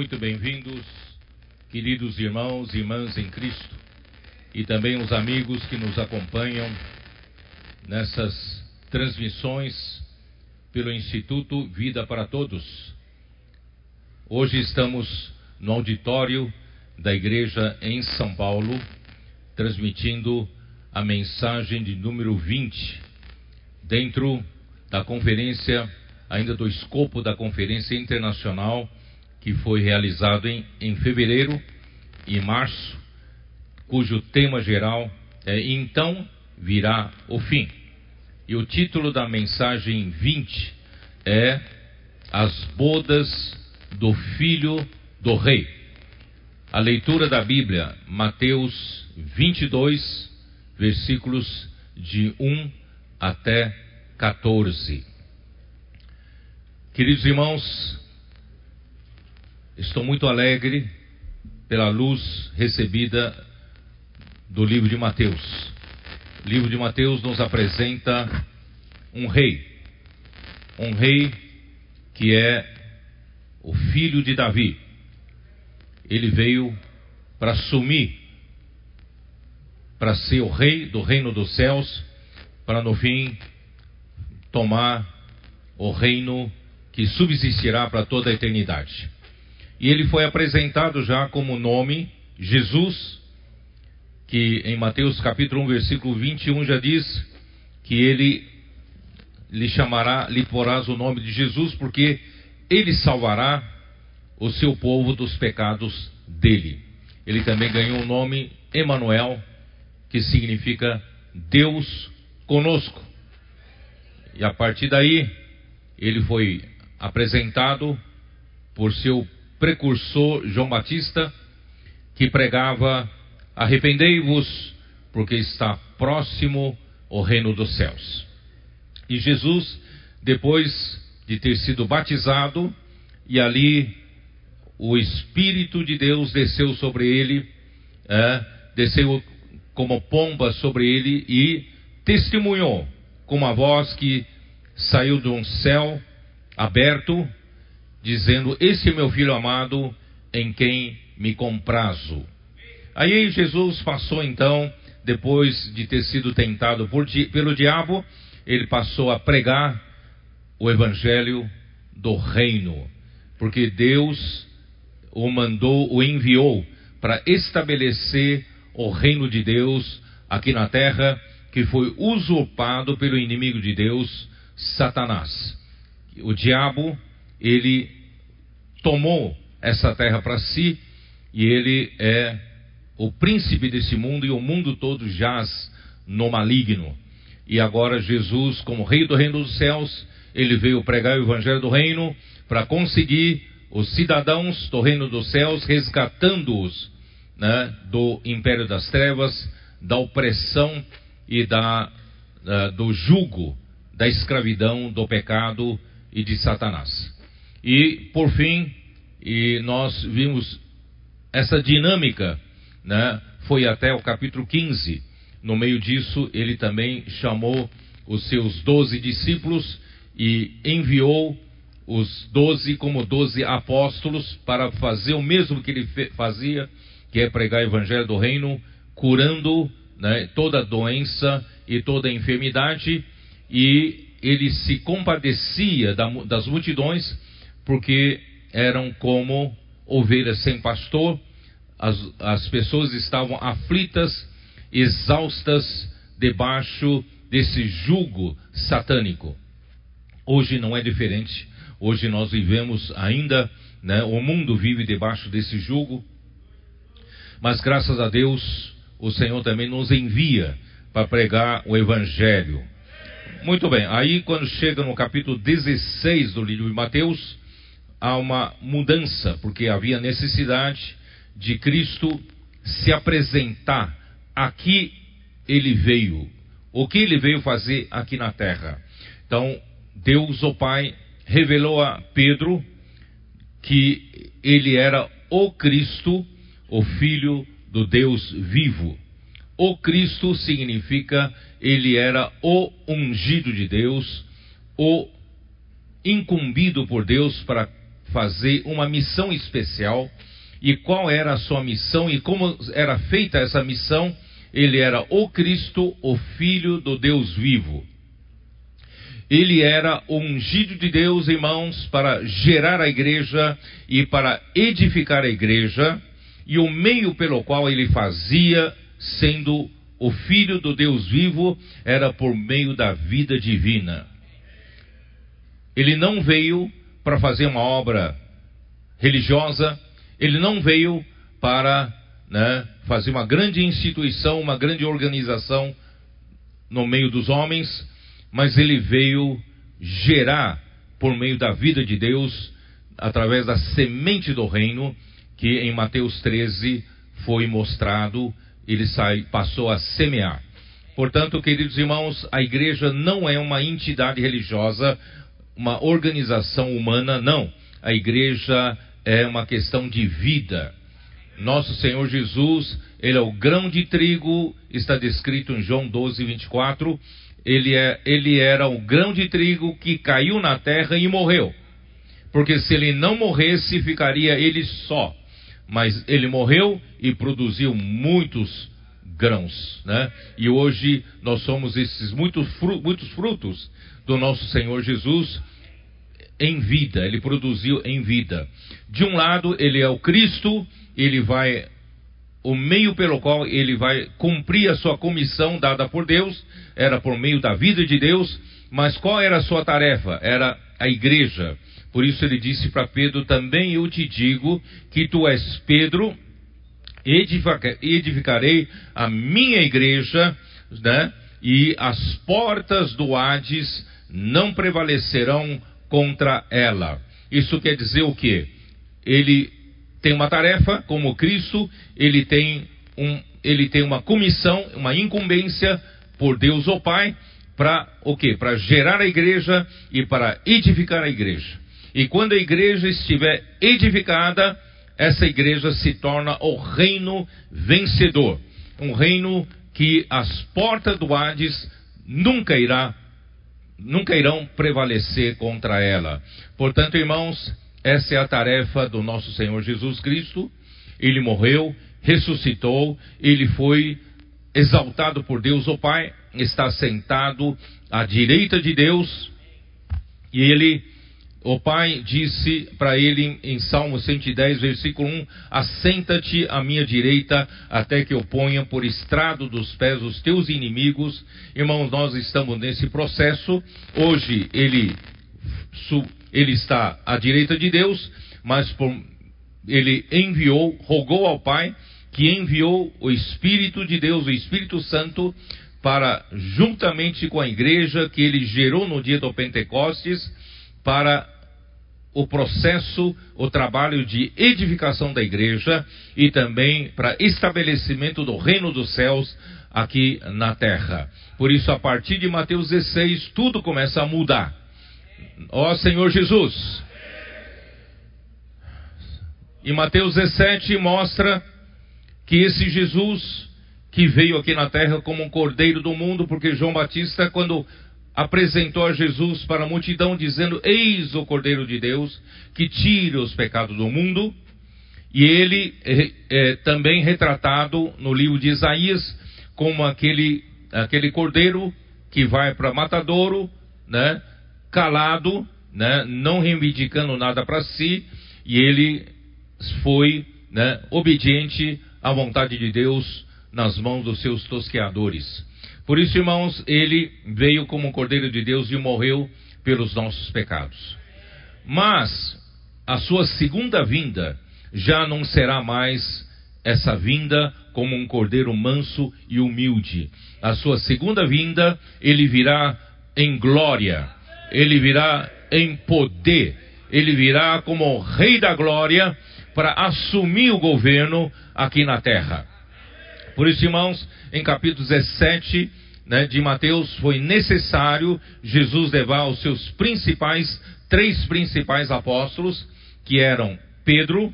Muito bem-vindos, queridos irmãos e irmãs em Cristo, e também os amigos que nos acompanham nessas transmissões pelo Instituto Vida para Todos. Hoje estamos no auditório da igreja em São Paulo, transmitindo a mensagem de número 20, dentro da conferência, ainda do escopo da Conferência Internacional, que foi realizado em, em fevereiro e março, cujo tema geral é Então virá o fim. E o título da mensagem 20 é As bodas do filho do rei. A leitura da Bíblia, Mateus 22, versículos de 1 até 14. Queridos irmãos, estou muito alegre pela luz recebida do livro de Mateus. O livro de Mateus nos apresenta um rei, um rei que é o filho de Davi. Ele veio para assumir, para ser o rei do reino dos céus, para no fim tomar o reino que subsistirá para toda a eternidade. E ele foi apresentado já como nome Jesus, que em Mateus capítulo 1, versículo 21 já diz que ele lhe chamará, lhe porás o nome de Jesus, porque ele salvará o seu povo dos pecados dele. Ele também ganhou o nome Emanuel, que significa Deus conosco. E a partir daí, ele foi apresentado por seu precursor João Batista, que pregava: Arrependei-vos, porque está próximo o reino dos céus. E Jesus, depois de ter sido batizado, e ali o Espírito de Deus desceu sobre ele, é, desceu como pomba sobre ele e testemunhou com uma voz que saiu de um céu aberto, dizendo: Esse é meu filho amado, em quem me comprazo. Aí Jesus passou então, depois de ter sido tentado por, pelo diabo, ele passou a pregar o evangelho do reino, porque Deus o mandou, o enviou para estabelecer o reino de Deus aqui na terra, que foi usurpado pelo inimigo de Deus, Satanás o diabo, ele tomou essa terra para si e ele é o príncipe desse mundo e o mundo todo jaz no maligno. E agora Jesus, como rei do reino dos céus, ele veio pregar o evangelho do reino para conseguir os cidadãos do reino dos céus, resgatando-os né, do império das trevas, da opressão e da, da, do jugo da escravidão, do pecado e de Satanás. E, por fim, e nós vimos essa dinâmica, né, foi até o capítulo 15. No meio disso, ele também chamou os seus doze discípulos e enviou os doze como doze apóstolos para fazer o mesmo que ele fazia, que é pregar o evangelho do reino, curando né, toda doença e toda enfermidade e ele se compadecia das multidões, porque eram como ovelhas sem pastor, as, as pessoas estavam aflitas, exaustas, debaixo desse jugo satânico. Hoje não é diferente, hoje nós vivemos ainda, né, o mundo vive debaixo desse jugo, mas graças a Deus, o Senhor também nos envia para pregar o Evangelho. Muito bem, aí quando chega no capítulo 16 do livro de Mateus, há uma mudança, porque havia necessidade de Cristo se apresentar. Aqui ele veio. O que ele veio fazer aqui na terra? Então, Deus, o Pai, revelou a Pedro que ele era o Cristo, o Filho do Deus vivo. O Cristo significa ele era o ungido de Deus, o incumbido por Deus para fazer uma missão especial. E qual era a sua missão e como era feita essa missão? Ele era o Cristo, o Filho do Deus vivo. Ele era o ungido de Deus, irmãos, para gerar a igreja e para edificar a igreja, e o meio pelo qual ele fazia, sendo o Filho do Deus vivo, era por meio da vida divina. Ele não veio para fazer uma obra religiosa, ele não veio para né, fazer uma grande instituição, uma grande organização no meio dos homens, mas ele veio gerar por meio da vida de Deus, através da semente do reino, que em Mateus 13 foi mostrado, ele sai, passou a semear. Portanto, queridos irmãos, a igreja não é uma entidade religiosa, uma organização humana, não. A igreja é uma questão de vida. Nosso Senhor Jesus, ele é o grão de trigo, está descrito em João 12, 24 ele, é, ele era o grão de trigo que caiu na terra e morreu. Porque se ele não morresse, ficaria ele só. Mas ele morreu e produziu muitos grãos, né? E hoje nós somos esses muitos, muitos frutos do nosso Senhor Jesus em vida, ele produziu em vida. De um lado, ele é o Cristo, ele vai o meio pelo qual ele vai cumprir a sua comissão dada por Deus, era por meio da vida de Deus, mas qual era a sua tarefa? Era a igreja. Por isso ele disse para Pedro: Também eu te digo que tu és Pedro, edificarei a minha igreja, né? e as portas do Hades não prevalecerão contra ela. Isso quer dizer o quê? Ele tem uma tarefa, como Cristo, ele tem, um, ele tem uma comissão, uma incumbência por Deus o Pai, para o quê? Para gerar a igreja e para edificar a igreja. E quando a igreja estiver edificada, essa igreja se torna o reino vencedor. Um reino que as portas do Hades nunca irá nunca irão prevalecer contra ela. Portanto, irmãos, essa é a tarefa do nosso Senhor Jesus Cristo. Ele morreu, ressuscitou, ele foi exaltado por Deus o Pai, está sentado à direita de Deus, e ele, o Pai disse para ele em Salmo 110, versículo 1: Assenta-te à minha direita, até que eu ponha por estrado dos pés os teus inimigos. Irmãos, nós estamos nesse processo. Hoje ele ele está à direita de Deus, mas por, ele enviou, rogou ao Pai, que enviou o Espírito de Deus, o Espírito Santo, para, juntamente com a igreja que ele gerou no dia do Pentecostes, para o processo, o trabalho de edificação da igreja e também para estabelecimento do reino dos céus aqui na terra. Por isso, a partir de Mateus 16, tudo começa a mudar. Ó Senhor Jesus. E Mateus 17 mostra que esse Jesus que veio aqui na terra como um cordeiro do mundo, porque João Batista, quando apresentou a Jesus para a multidão, dizendo: Eis o Cordeiro de Deus que tira os pecados do mundo. E ele é, também retratado no livro de Isaías como aquele, aquele cordeiro que vai para matadouro, né? calado, né, não reivindicando nada para si, e ele foi né, obediente à vontade de Deus nas mãos dos seus tosqueadores. Por isso, irmãos, ele veio como Cordeiro de Deus e morreu pelos nossos pecados. Mas a sua segunda vinda já não será mais essa vinda como um cordeiro manso e humilde. A sua segunda vinda, ele virá em glória ele virá em poder, ele virá como Rei da Glória para assumir o governo aqui na terra. Por isso, irmãos, em capítulo 17 né, de Mateus, foi necessário Jesus levar os seus principais, três principais apóstolos, que eram Pedro,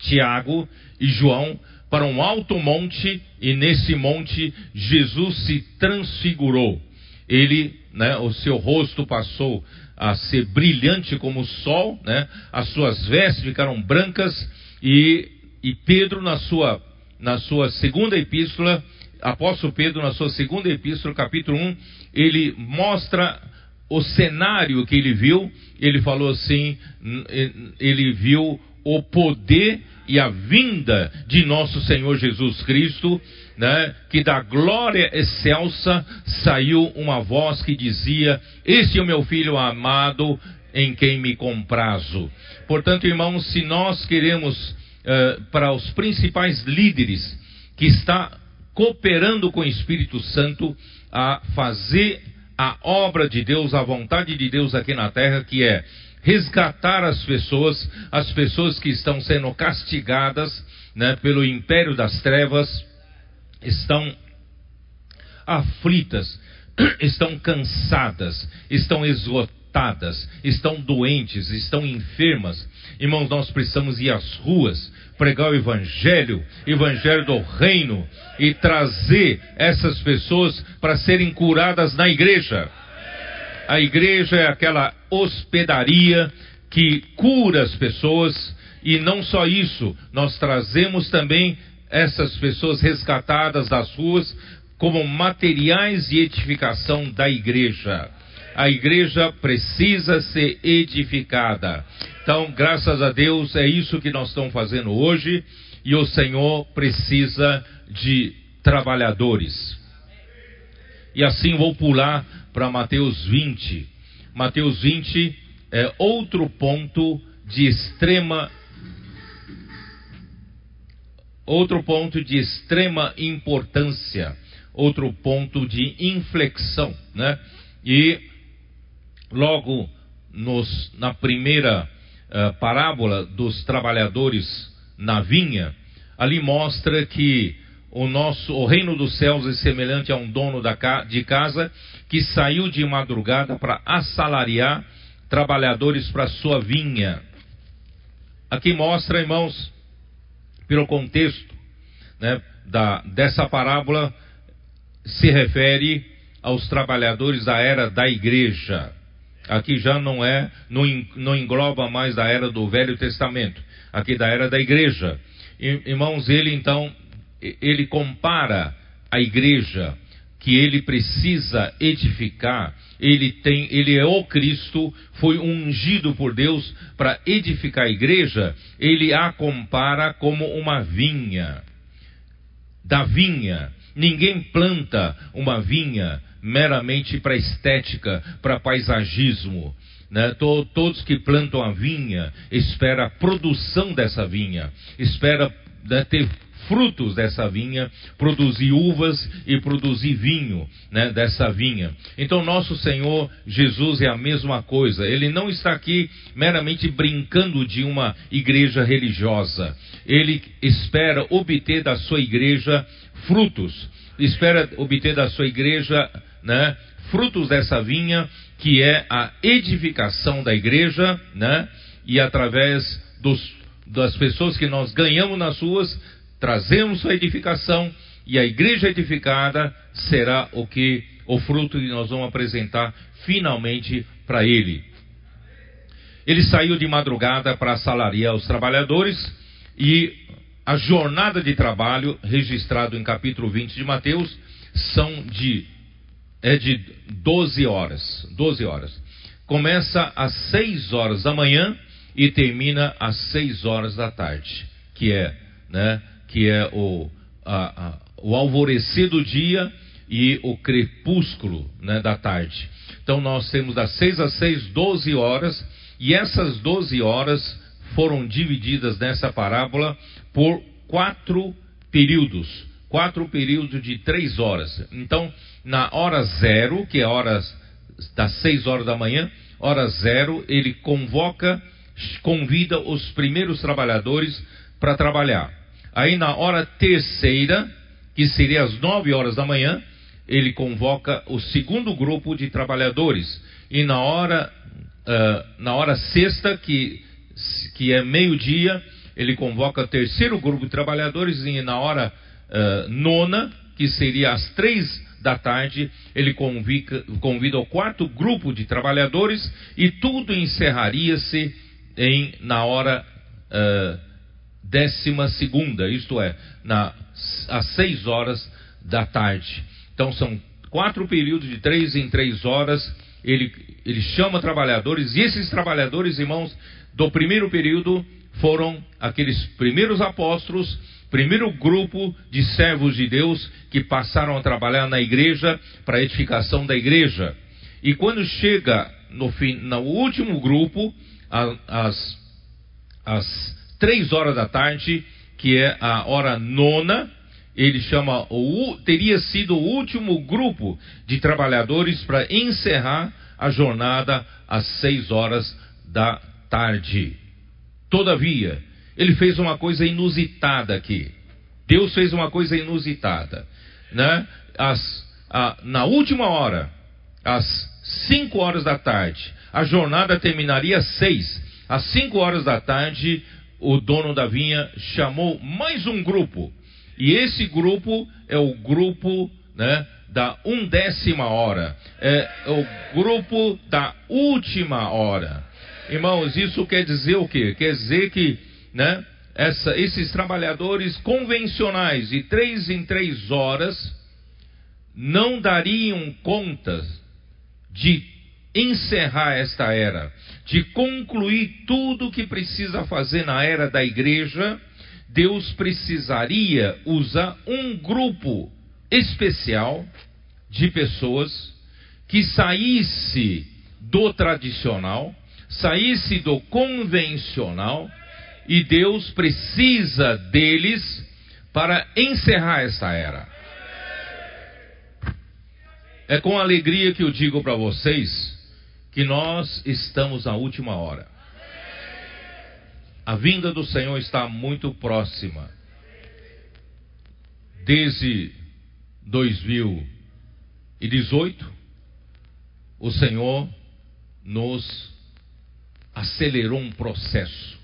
Tiago e João, para um alto monte, e nesse monte Jesus se transfigurou. Ele né, o seu rosto passou a ser brilhante como o sol, né? As suas vestes ficaram brancas e, e Pedro na sua na sua segunda epístola, apóstolo Pedro na sua segunda epístola, capítulo 1, ele mostra o cenário que ele viu, ele falou assim, ele viu o poder e a vinda de nosso Senhor Jesus Cristo, né, que da glória excelsa saiu uma voz que dizia: Este é o meu filho amado, em quem me comprazo. Portanto, irmãos, se nós queremos uh, para os principais líderes que está cooperando com o Espírito Santo a fazer a obra de Deus, a vontade de Deus aqui na terra, que é resgatar as pessoas, as pessoas que estão sendo castigadas né, pelo império das trevas, estão aflitas, estão cansadas, estão esgotadas, estão doentes, estão enfermas. Irmãos, nós precisamos ir às ruas, pregar o Evangelho, Evangelho do Reino, e trazer essas pessoas para serem curadas na igreja. A igreja é aquela hospedaria que cura as pessoas, e não só isso, nós trazemos também essas pessoas resgatadas das ruas como materiais de edificação da igreja. A igreja precisa ser edificada. Então, graças a Deus, é isso que nós estamos fazendo hoje. E o Senhor precisa de trabalhadores. E assim vou pular para Mateus 20. Mateus 20 é outro ponto de extrema outro ponto de extrema importância, outro ponto de inflexão, né? E logo nos, na primeira uh, parábola dos trabalhadores na vinha, ali mostra que o nosso o reino dos céus é semelhante a um dono da, de casa que saiu de madrugada para assalariar trabalhadores para sua vinha. Aqui mostra, irmãos, pelo contexto né, da, dessa parábola, se refere aos trabalhadores da era da igreja. Aqui já não é, não, engloba mais da era do Velho Testamento, aqui da era da igreja. Irmãos, ele então ele compara a igreja que ele precisa edificar, ele tem, ele é o Cristo, foi ungido por Deus para edificar a igreja, ele a compara como uma vinha. Da vinha, ninguém planta uma vinha meramente para estética, para paisagismo. Né? Todos que plantam a vinha espera a produção dessa vinha, espera né, ter frutos dessa vinha, produzir uvas e produzir vinho né, dessa vinha. Então, nosso Senhor Jesus é a mesma coisa. Ele não está aqui meramente brincando de uma igreja religiosa. Ele espera obter da sua igreja frutos, espera obter da sua igreja né, frutos dessa vinha, que é a edificação da igreja, né, e através dos das pessoas que nós ganhamos nas ruas, trazemos a edificação e a igreja edificada será o que o fruto que nós vamos apresentar finalmente para ele. Ele saiu de madrugada para assalariar os trabalhadores e a jornada de trabalho registrado em capítulo 20 de Mateus são de é de 12 horas, 12 horas. Começa às 6 horas da manhã e termina às 6 horas da tarde, que é, né, que é o, a, a, o alvorecer do dia e o crepúsculo né, da tarde. Então nós temos das 6 às 6, 12 horas, e essas 12 horas foram divididas nessa parábola por quatro períodos. Quatro períodos de três horas. Então, na hora zero, que é a hora das 6 horas da manhã, hora zero, ele convoca, convida os primeiros trabalhadores para trabalhar. Aí na hora terceira, que seria às nove horas da manhã, ele convoca o segundo grupo de trabalhadores. E na hora, uh, na hora sexta, que, que é meio-dia, ele convoca o terceiro grupo de trabalhadores. E na hora uh, nona, que seria às três da tarde, ele convida, convida o quarto grupo de trabalhadores e tudo encerraria-se em, na hora uh, décima segunda, isto é, na, às seis horas da tarde. Então são quatro períodos de três em três horas. Ele, ele chama trabalhadores, e esses trabalhadores, irmãos, do primeiro período foram aqueles primeiros apóstolos, primeiro grupo de servos de Deus que passaram a trabalhar na igreja para a edificação da igreja. E quando chega no, fim, no último grupo, às, às três horas da tarde, que é a hora nona, ele chama o teria sido o último grupo de trabalhadores para encerrar a jornada às seis horas da tarde. Todavia, ele fez uma coisa inusitada aqui. Deus fez uma coisa inusitada, né? As, a, na última hora, às cinco horas da tarde, a jornada terminaria às seis. Às cinco horas da tarde, o dono da vinha chamou mais um grupo e esse grupo é o grupo né, da undécima hora, é o grupo da última hora. Irmãos, isso quer dizer o quê? Quer dizer que né, essa, esses trabalhadores convencionais de três em três horas não dariam conta de encerrar esta era, de concluir tudo o que precisa fazer na era da igreja. Deus precisaria usar um grupo especial de pessoas que saísse do tradicional, saísse do convencional, e Deus precisa deles para encerrar esta era. É com alegria que eu digo para vocês que nós estamos na última hora. A vinda do Senhor está muito próxima. Desde 2018, o Senhor nos acelerou um processo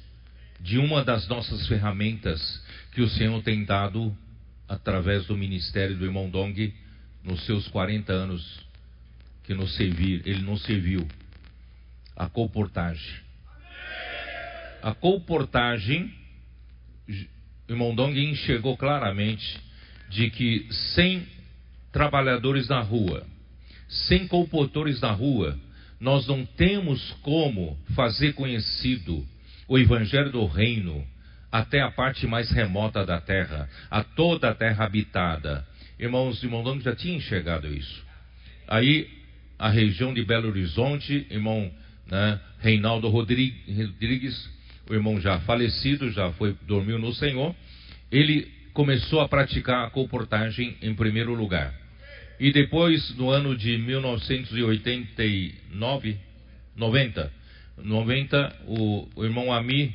de uma das nossas ferramentas que o Senhor tem dado através do ministério do irmão Dong nos seus 40 anos que nos servir, ele nos serviu. A comportagem a comportagem, o irmão Dong enxergou claramente de que sem trabalhadores na rua, sem comportores na rua, nós não temos como fazer conhecido o evangelho do reino até a parte mais remota da terra, a toda a terra habitada. Irmãos, irmão Dong já tinha enxergado isso. Aí, a região de Belo Horizonte, irmão né, Reinaldo Rodrigues o irmão já falecido, já foi dormiu no Senhor, ele começou a praticar a comportagem em primeiro lugar. E depois, no ano de 1989, 90, 90 o, o irmão Ami,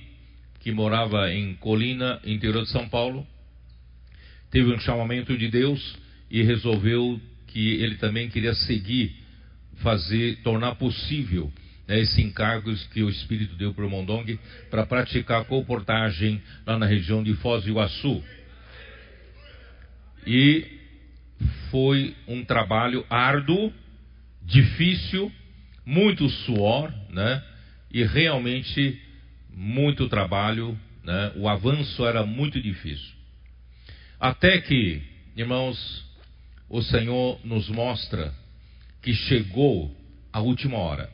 que morava em Colina, interior de São Paulo, teve um chamamento de Deus e resolveu que ele também queria seguir, fazer, tornar possível né, esse encargo que o Espírito deu para o Mondong para praticar a comportagem lá na região de Foz do Iguaçu. E foi um trabalho árduo, difícil, muito suor, né? E realmente muito trabalho, né? O avanço era muito difícil. Até que, irmãos, o Senhor nos mostra que chegou a última hora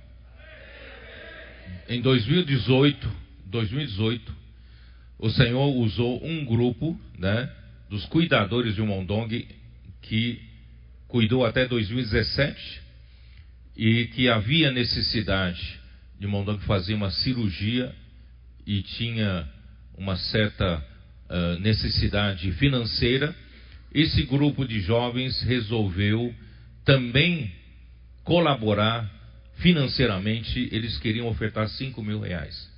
em 2018, 2018, o Senhor usou um grupo, né, dos cuidadores de Mondong que cuidou até 2017 e que havia necessidade de Mondong fazer uma cirurgia e tinha uma certa uh, necessidade financeira. Esse grupo de jovens resolveu também colaborar financeiramente eles queriam ofertar 5 mil reais.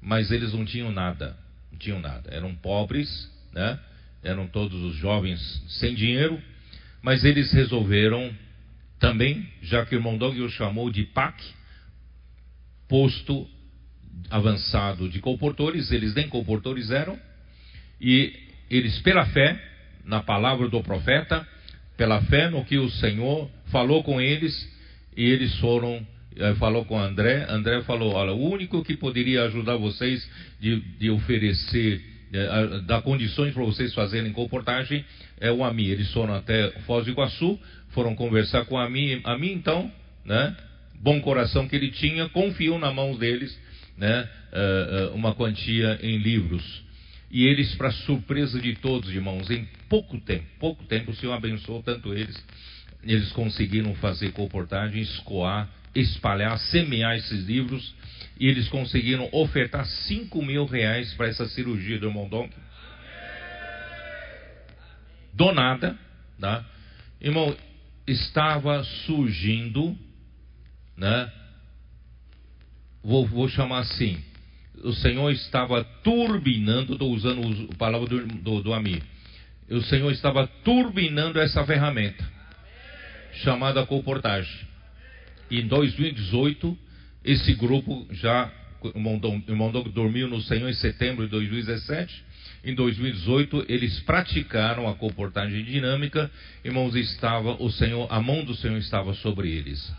Mas eles não tinham nada. Não tinham nada. Eram pobres, né? Eram todos os jovens sem dinheiro. Mas eles resolveram também, já que o irmão Dong o chamou de PAC, posto avançado de comportores, eles nem comportores eram, e eles, pela fé, na palavra do profeta, pela fé no que o Senhor falou com eles, e eles foram, eh, falou com André, André falou, olha, o único que poderia ajudar vocês de, de oferecer, de, dar condições para vocês fazerem comportagem, é o AMI. Eles foram até Foz do Iguaçu, foram conversar com a AMI, AMI então, né, bom coração que ele tinha, confiou na mão deles, né, uh, uh, uma quantia em livros. E eles, para surpresa de todos, irmãos, em pouco tempo, pouco tempo, o Senhor abençoou tanto eles, eles conseguiram fazer comportagem, escoar, espalhar, semear esses livros, e eles conseguiram ofertar 5 mil reais para essa cirurgia do irmão Donk. Do nada, tá? Irmão, estava surgindo, né? Vou, vou chamar assim, o Senhor estava turbinando, estou usando a palavra do, do, do o Senhor estava turbinando essa ferramenta, chamada comportagem. Em 2018, esse grupo já, irmão dormiu no Senhor em setembro de 2017, em 2018 eles praticaram a comportagem dinâmica, irmãos, estava o Senhor, a mão do Senhor estava sobre eles.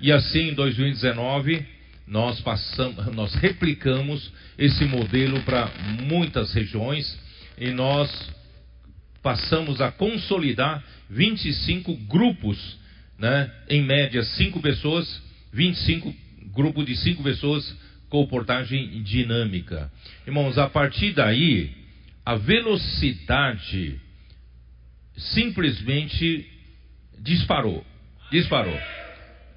E assim em 2019 nós passamos, nós replicamos esse modelo para muitas regiões e nós passamos a consolidar 25 grupos, né? Em média, 5 pessoas, 25 grupo de 5 pessoas com portagem dinâmica. Irmãos, a partir daí, a velocidade simplesmente disparou. Disparou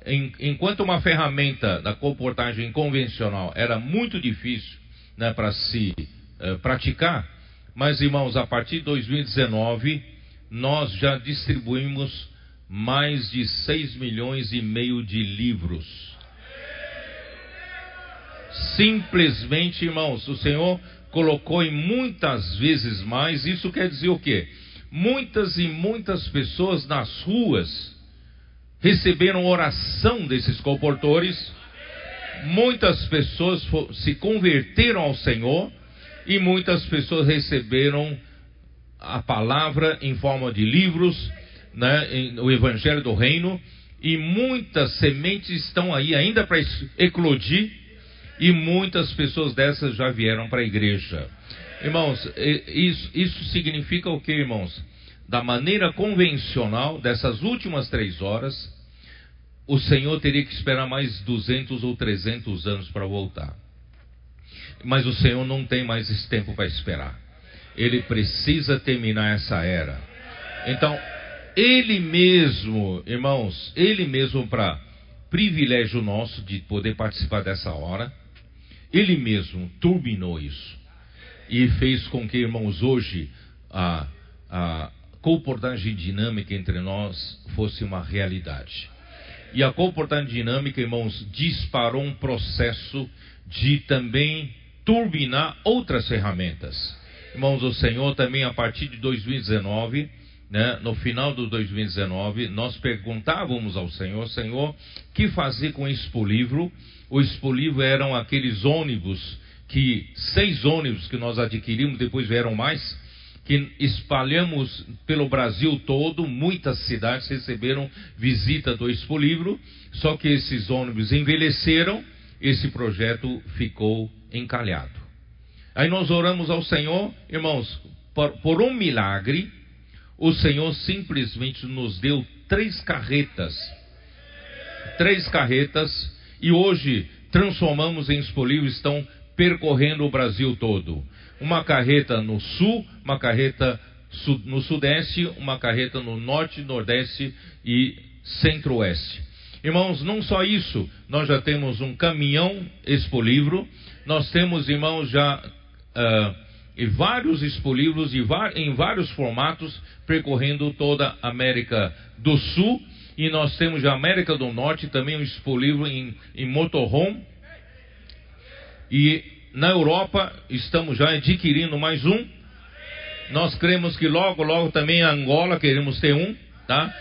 em, enquanto uma ferramenta da comportagem convencional era muito difícil né, para se uh, praticar, mas irmãos, a partir de 2019 nós já distribuímos mais de 6 milhões e meio de livros. Simplesmente, irmãos, o Senhor colocou em muitas vezes mais, isso quer dizer o quê? Muitas e muitas pessoas nas ruas receberam oração desses comportores, muitas pessoas se converteram ao Senhor e muitas pessoas receberam a palavra em forma de livros, né, o Evangelho do Reino, e muitas sementes estão aí ainda para eclodir, e muitas pessoas dessas já vieram para a igreja. Irmãos, isso, isso significa o que, irmãos? Da maneira convencional, dessas últimas três horas, o Senhor teria que esperar mais 200 ou 300 anos para voltar. Mas o Senhor não tem mais esse tempo para esperar. Ele precisa terminar essa era. Então, Ele mesmo, irmãos, Ele mesmo, para privilégio nosso de poder participar dessa hora, Ele mesmo turbinou isso. E fez com que, irmãos, hoje a, a comportagem dinâmica entre nós fosse uma realidade. E a comportagem dinâmica, irmãos, disparou um processo de também turbinar outras ferramentas. Irmãos, o Senhor também, a partir de 2019, né, no final do 2019, nós perguntávamos ao Senhor, Senhor, que fazer com o Expo Livro? O Expo Livro eram aqueles ônibus que, seis ônibus que nós adquirimos, depois vieram mais, que espalhamos pelo Brasil todo, muitas cidades receberam visita do Expo Livro, só que esses ônibus envelheceram, esse projeto ficou encalhado. Aí nós oramos ao Senhor, irmãos, por, por um milagre, o Senhor simplesmente nos deu três carretas. Três carretas, e hoje transformamos em Expo Livro, estão percorrendo o Brasil todo uma carreta no sul, uma carreta no sudeste, uma carreta no norte, nordeste e centro-oeste. Irmãos, não só isso, nós já temos um caminhão expolivro, nós temos, irmãos, já uh, vários expolivros em vários formatos percorrendo toda a América do Sul e nós temos já América do Norte também um expolivro em, em motorhome e na Europa estamos já adquirindo mais um. Nós cremos que logo, logo também em Angola queremos ter um, tá?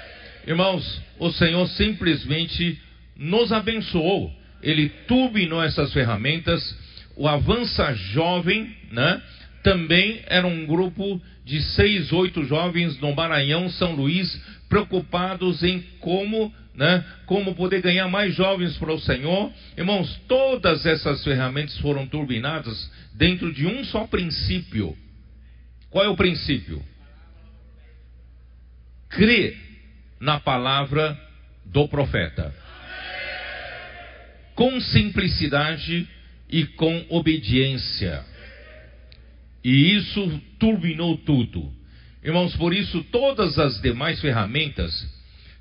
Irmãos, o Senhor simplesmente nos abençoou. Ele turbinou essas ferramentas. O Avança Jovem, né? Também era um grupo de seis, oito jovens no Maranhão, São Luís, preocupados em como, né, como poder ganhar mais jovens para o Senhor. Irmãos, todas essas ferramentas foram turbinadas dentro de um só princípio. Qual é o princípio? Crer na palavra do profeta. Com simplicidade e com obediência. E isso turbinou tudo. Irmãos, por isso todas as demais ferramentas,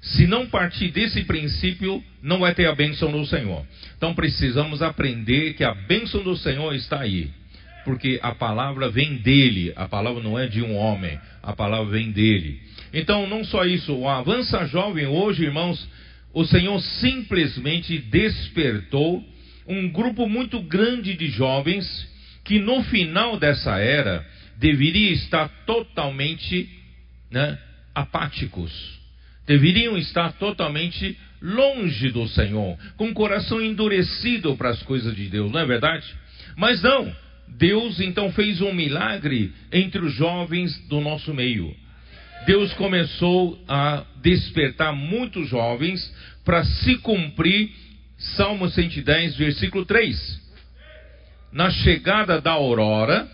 se não partir desse princípio, não vai ter a bênção do Senhor. Então precisamos aprender que a bênção do Senhor está aí. Porque a palavra vem dele, a palavra não é de um homem, a palavra vem dele. Então, não só isso, o Avança Jovem hoje, irmãos, o Senhor simplesmente despertou um grupo muito grande de jovens que no final dessa era deveria estar totalmente né, apáticos, deveriam estar totalmente longe do Senhor, com o coração endurecido para as coisas de Deus, não é verdade? Mas não, Deus então fez um milagre entre os jovens do nosso meio. Deus começou a despertar muitos jovens para se cumprir Salmo 110, versículo 3. Na chegada da aurora,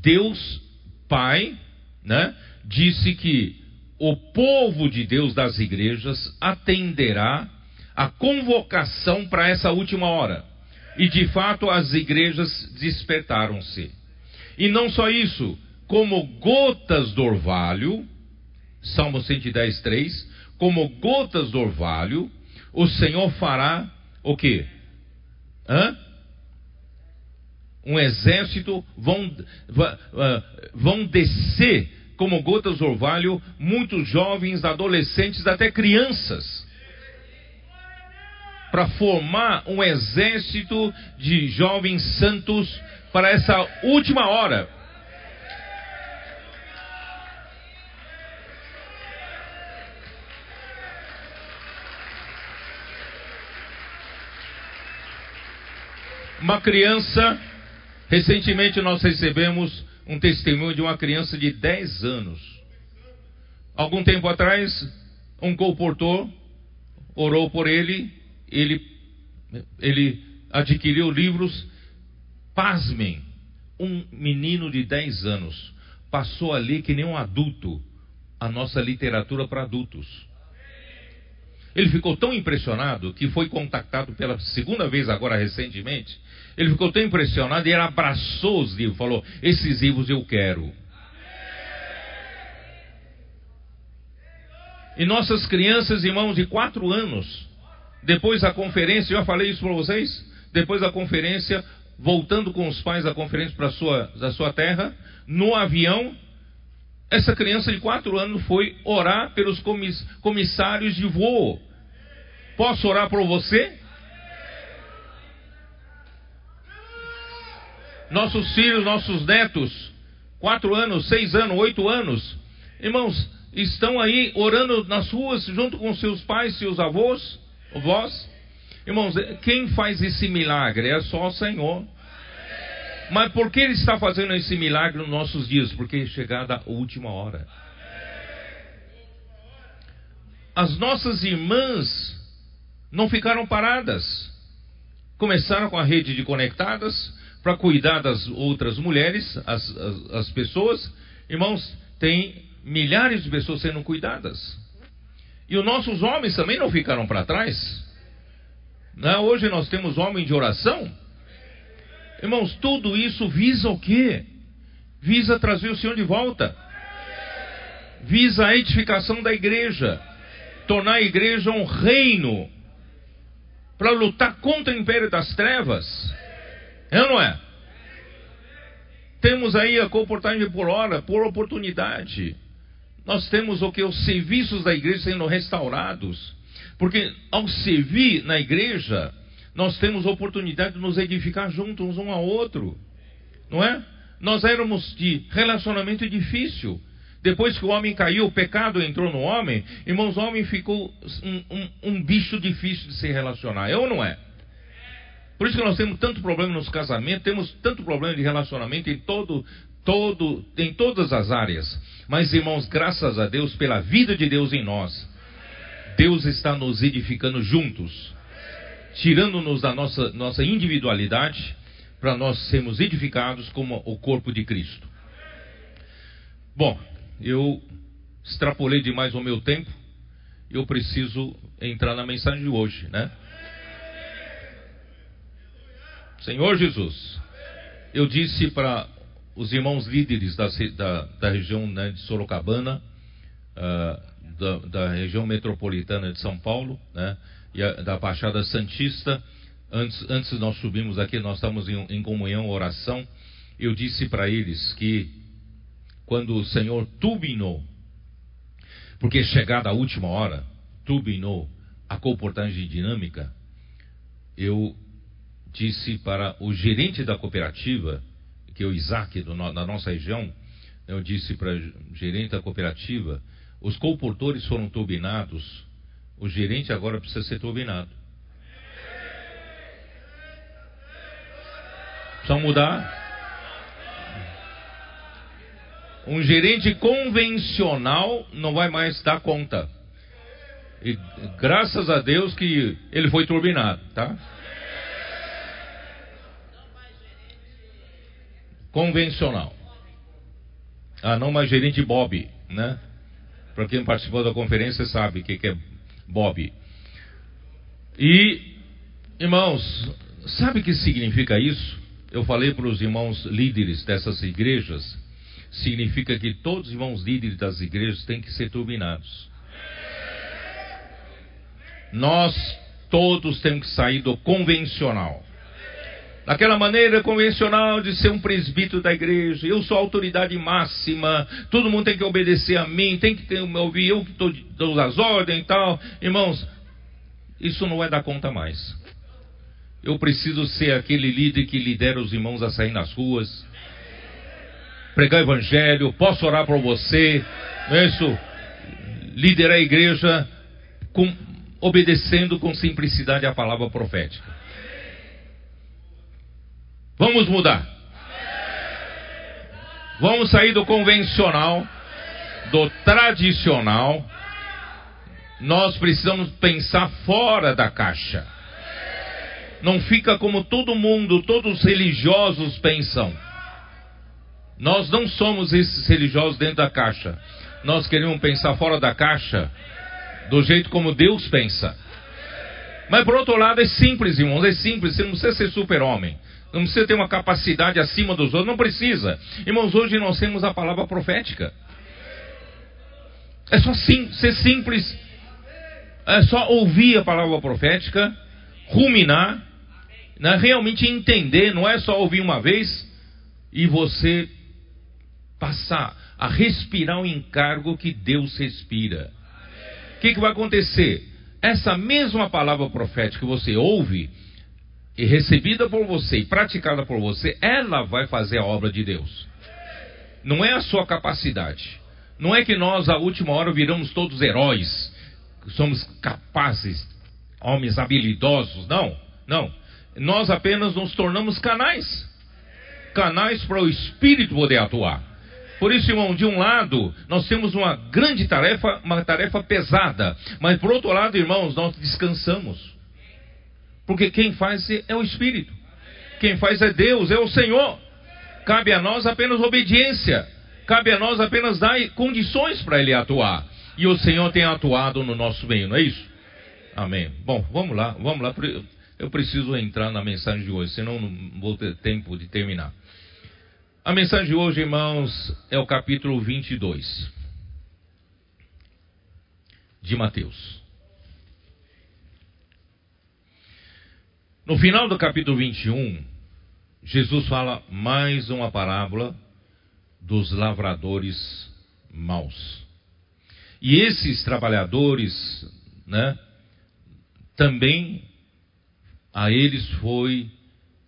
Deus Pai, né, disse que o povo de Deus das igrejas atenderá a convocação para essa última hora. E de fato as igrejas despertaram-se. E não só isso, como gotas do orvalho, Salmo 110, 3, como gotas do orvalho, o Senhor fará o quê? Hã? Um exército vão, vão descer como gotas do orvalho muitos jovens, adolescentes, até crianças para formar um exército de jovens santos para essa última hora. Uma criança, recentemente nós recebemos um testemunho de uma criança de 10 anos. Algum tempo atrás, um comportor orou por ele, ele, ele adquiriu livros. Pasmem, um menino de 10 anos passou a ler que nem um adulto a nossa literatura para adultos. Ele ficou tão impressionado que foi contactado pela segunda vez agora recentemente. Ele ficou tão impressionado e ele abraçou os livros, falou: "Esses livros eu quero". E nossas crianças, irmãos de quatro anos, depois da conferência, eu já falei isso para vocês, depois da conferência, voltando com os pais da conferência para sua, da sua terra, no avião, essa criança de quatro anos foi orar pelos comissários de voo. Posso orar por você? Nossos filhos, nossos netos, quatro anos, seis anos, oito anos, irmãos, estão aí orando nas ruas junto com seus pais, seus avós, avós. Irmãos, quem faz esse milagre é só o Senhor. Mas por que Ele está fazendo esse milagre nos nossos dias? Porque é chegada a última hora. As nossas irmãs não ficaram paradas. Começaram com a rede de conectadas para cuidar das outras mulheres, as, as, as, pessoas. Irmãos, tem milhares de pessoas sendo cuidadas. E os nossos homens também não ficaram para trás. Não, né? hoje nós temos homens de oração. Irmãos, tudo isso visa o quê? Visa trazer o Senhor de volta. Visa a edificação da igreja. Tornar a igreja um reino para lutar contra o império das trevas. É ou não é? Temos aí a comportagem por hora, por oportunidade. Nós temos o que? Os serviços da igreja sendo restaurados. Porque ao servir na igreja, nós temos oportunidade de nos edificar juntos um ao outro. Não é? Nós éramos de relacionamento difícil. Depois que o homem caiu, o pecado entrou no homem, irmãos, o homem ficou um, um, um bicho difícil de se relacionar. É ou não é? Por isso que nós temos tanto problema nos casamentos, temos tanto problema de relacionamento em todo, todo, em todas as áreas. Mas, irmãos, graças a Deus pela vida de Deus em nós, Deus está nos edificando juntos, tirando-nos da nossa, nossa individualidade para nós sermos edificados como o corpo de Cristo. Bom, eu extrapolei demais o meu tempo, eu preciso entrar na mensagem de hoje, né? Senhor Jesus, eu disse para os irmãos líderes da, da, da região né, de Sorocabana, uh, da, da, região metropolitana de São Paulo, né, e a, da Baixada Santista, antes, antes nós subimos aqui, nós estamos em, em comunhão, oração, eu disse para eles que quando o Senhor turbinou, porque chegada a última hora, turbinou a comportagem dinâmica, eu disse para o gerente da cooperativa, que é o Isaac, do, da nossa região, eu disse para o gerente da cooperativa, os comportores foram turbinados, o gerente agora precisa ser turbinado. Precisa mudar. Um gerente convencional não vai mais dar conta. E graças a Deus que ele foi turbinado, tá? Convencional. Ah, não mais gerente Bob, né? Para quem participou da conferência sabe o que, que é Bob. E, irmãos, sabe o que significa isso? Eu falei para os irmãos líderes dessas igrejas significa que todos os irmãos líderes das igrejas têm que ser turbinados. Nós todos temos que sair do convencional. Daquela maneira convencional de ser um presbítero da igreja, eu sou a autoridade máxima, todo mundo tem que obedecer a mim, tem que me ouvir, eu que dou as ordens e tal. Irmãos, isso não vai dar conta mais. Eu preciso ser aquele líder que lidera os irmãos a sair nas ruas, pregar o evangelho, posso orar por você, não é isso? Liderar a igreja com, obedecendo com simplicidade a palavra profética. Vamos mudar. Vamos sair do convencional, do tradicional. Nós precisamos pensar fora da caixa. Não fica como todo mundo, todos os religiosos pensam. Nós não somos esses religiosos dentro da caixa. Nós queremos pensar fora da caixa, do jeito como Deus pensa. Mas por outro lado é simples, irmãos, é simples. Você não precisa ser super-homem. Não precisa ter uma capacidade acima dos outros. Não precisa. Irmãos, hoje nós temos a palavra profética. É só sim, ser simples. É só ouvir a palavra profética, ruminar, né, realmente entender. Não é só ouvir uma vez e você passar a respirar o encargo que Deus respira. O que, que vai acontecer? Essa mesma palavra profética que você ouve, e recebida por você e praticada por você, ela vai fazer a obra de Deus. Não é a sua capacidade. Não é que nós, à última hora, viramos todos heróis, somos capazes, homens habilidosos. Não, não. Nós apenas nos tornamos canais canais para o Espírito poder atuar. Por isso, irmão, de um lado, nós temos uma grande tarefa, uma tarefa pesada. Mas por outro lado, irmãos, nós descansamos. Porque quem faz é o Espírito. Quem faz é Deus, é o Senhor. Cabe a nós apenas obediência. Cabe a nós apenas dar condições para Ele atuar. E o Senhor tem atuado no nosso meio, não é isso? Amém. Bom, vamos lá, vamos lá. Eu preciso entrar na mensagem de hoje, senão não vou ter tempo de terminar. A mensagem de hoje, irmãos, é o capítulo 22 de Mateus. No final do capítulo 21, Jesus fala mais uma parábola dos lavradores maus. E esses trabalhadores, né, também a eles foi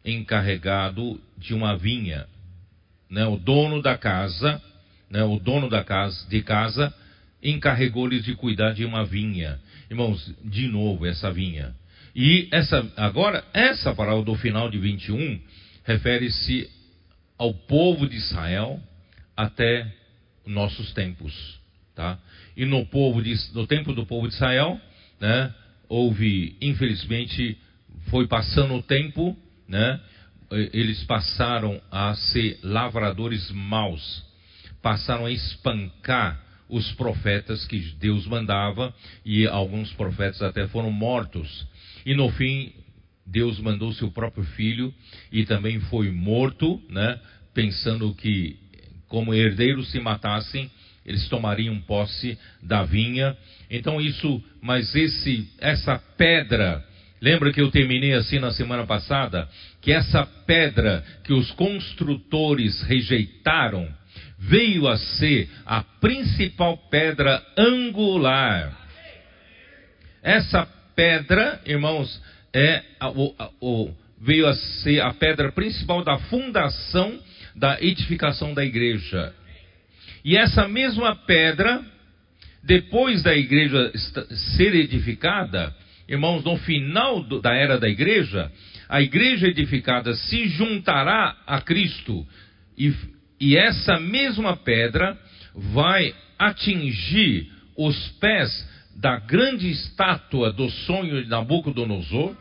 encarregado de uma vinha né, o dono da casa, né, o dono da casa, de casa, encarregou-lhes de cuidar de uma vinha. Irmãos, de novo essa vinha. E essa, agora, essa parábola do final de 21 refere-se ao povo de Israel até nossos tempos, tá? E no povo de, no tempo do povo de Israel, né, houve, infelizmente, foi passando o tempo, né? Eles passaram a ser lavradores maus, passaram a espancar os profetas que Deus mandava e alguns profetas até foram mortos. E no fim, Deus mandou seu próprio filho e também foi morto, né? Pensando que como herdeiros se matassem, eles tomariam posse da vinha. Então isso, mas esse essa pedra, lembra que eu terminei assim na semana passada, que essa pedra que os construtores rejeitaram veio a ser a principal pedra angular. Essa pedra, irmãos, é a, a, o, veio a ser a pedra principal da fundação da edificação da igreja. E essa mesma pedra, depois da igreja ser edificada, irmãos, no final do, da era da igreja, a igreja edificada se juntará a Cristo. E, e essa mesma pedra vai atingir os pés da grande estátua do sonho de Nabucodonosor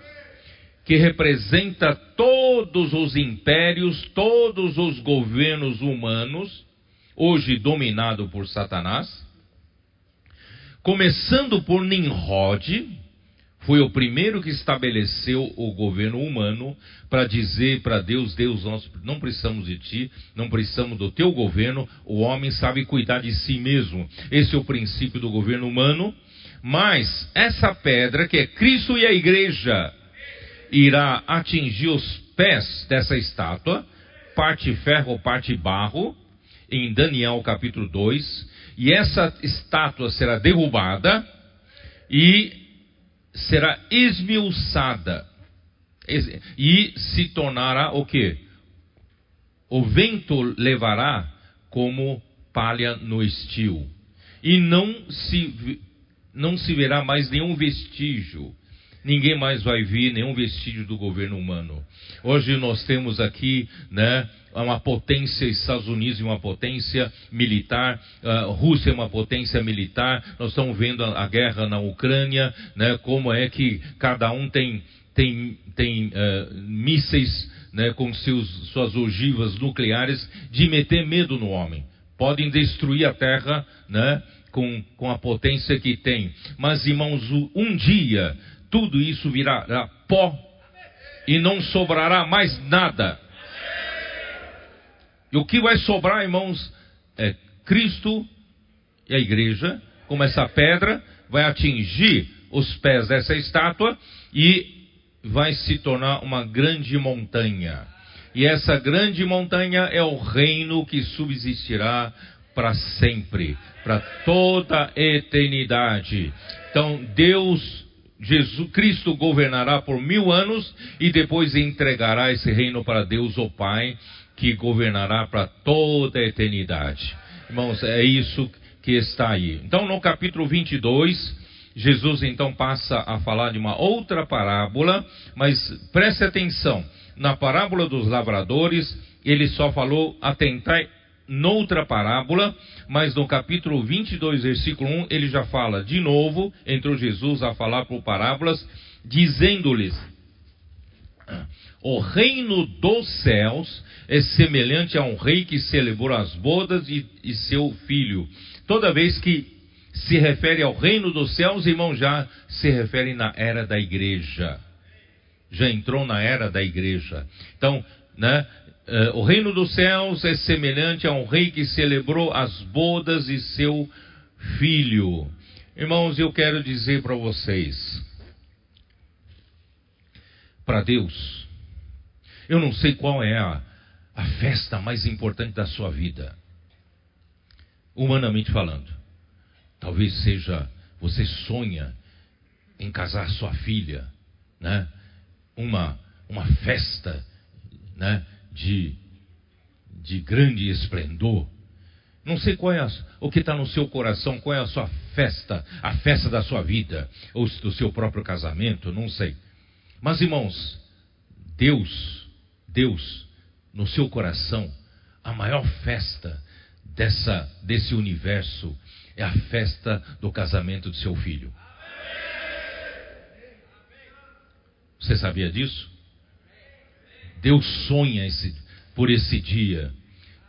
que representa todos os impérios, todos os governos humanos, hoje dominado por Satanás, começando por Nimrod, foi o primeiro que estabeleceu o governo humano para dizer para Deus: Deus, nós não precisamos de ti, não precisamos do teu governo, o homem sabe cuidar de si mesmo. Esse é o princípio do governo humano. Mas essa pedra, que é Cristo e a igreja, irá atingir os pés dessa estátua, parte ferro, parte barro, em Daniel capítulo 2, e essa estátua será derrubada e será esmiuçada e se tornará o que? O vento levará como palha no estio e não se não se verá mais nenhum vestígio ninguém mais vai vir nenhum vestígio do governo humano. Hoje nós temos aqui, né, uma potência, Estados Unidos uma potência militar, uh, Rússia é uma potência militar, nós estamos vendo a, a, guerra na Ucrânia, né, como é que cada um tem, tem, tem uh, mísseis né, com seus, suas ogivas nucleares de meter medo no homem. Podem destruir a terra, né, com, com a potência que tem. Mas, irmãos, um dia tudo isso virará pó e não sobrará mais nada. E o que vai sobrar, irmãos, é Cristo e a igreja, como essa pedra vai atingir os pés dessa estátua e vai se tornar uma grande montanha. E essa grande montanha é o reino que subsistirá para sempre, para toda a eternidade. Então, Deus Jesus Cristo governará por mil anos e depois entregará esse reino para Deus o Pai, que governará para toda a eternidade. Irmãos, é isso que está aí. Então, no capítulo 22, Jesus então passa a falar de uma outra parábola, mas preste atenção. Na parábola dos lavradores, ele só falou atentar noutra parábola, mas no capítulo 22, versículo 1, ele já fala de novo, entrou Jesus a falar por parábolas, dizendo-lhes: O reino dos céus é semelhante a um rei que celebrou as bodas e, e seu filho. Toda vez que se refere ao reino dos céus, irmão, já se refere na era da igreja. Já entrou na era da igreja. Então, né, Uh, o reino dos céus é semelhante a um rei que celebrou as bodas de seu filho. Irmãos, eu quero dizer para vocês, para Deus, eu não sei qual é a, a festa mais importante da sua vida, humanamente falando. Talvez seja você sonha em casar sua filha, né? Uma uma festa, né? de, de grande esplendor. Não sei qual é a, o que está no seu coração, qual é a sua festa, a festa da sua vida, ou do seu próprio casamento, não sei. Mas irmãos, Deus, Deus, no seu coração, a maior festa dessa, desse universo é a festa do casamento de seu filho. Você sabia disso? Deus sonha esse, por esse dia.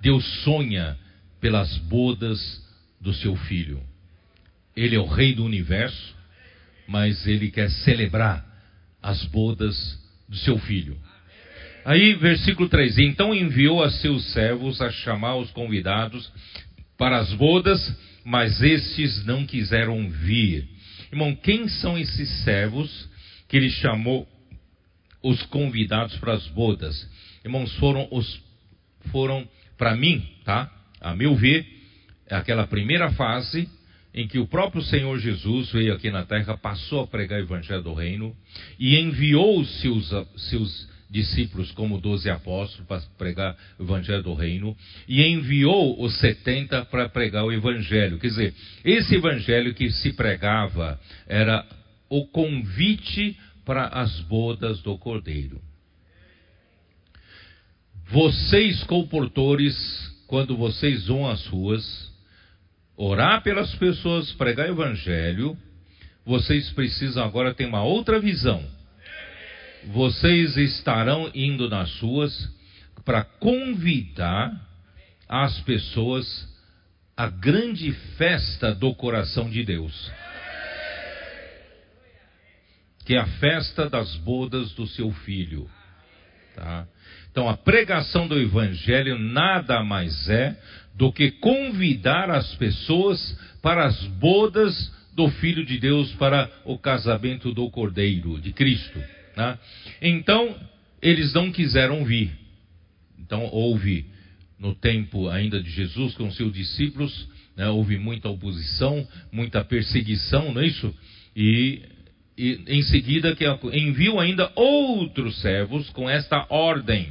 Deus sonha pelas bodas do seu filho. Ele é o rei do universo, mas ele quer celebrar as bodas do seu filho. Aí, versículo 3: Então enviou a seus servos a chamar os convidados para as bodas, mas estes não quiseram vir. Irmão, quem são esses servos que ele chamou os convidados para as bodas? Irmãos, foram os foram para mim, tá? A meu ver, é aquela primeira fase em que o próprio Senhor Jesus veio aqui na terra, passou a pregar o evangelho do reino e enviou seus, seus discípulos como doze apóstolos para pregar o evangelho do reino e enviou os setenta para pregar o evangelho. Quer dizer, esse evangelho que se pregava era o convite para as bodas do Cordeiro. Vocês, comportores, quando vocês vão às ruas, orar pelas pessoas, pregar o evangelho, vocês precisam agora ter uma outra visão. Vocês estarão indo nas ruas para convidar as pessoas à grande festa do coração de Deus. Que é a festa das bodas do seu filho. Tá? Então, a pregação do Evangelho nada mais é do que convidar as pessoas para as bodas do Filho de Deus, para o casamento do Cordeiro, de Cristo. Né? Então, eles não quiseram vir. Então, houve, no tempo ainda de Jesus, com seus discípulos, né, houve muita oposição, muita perseguição, não é isso? E e em seguida que enviou ainda outros servos com esta ordem: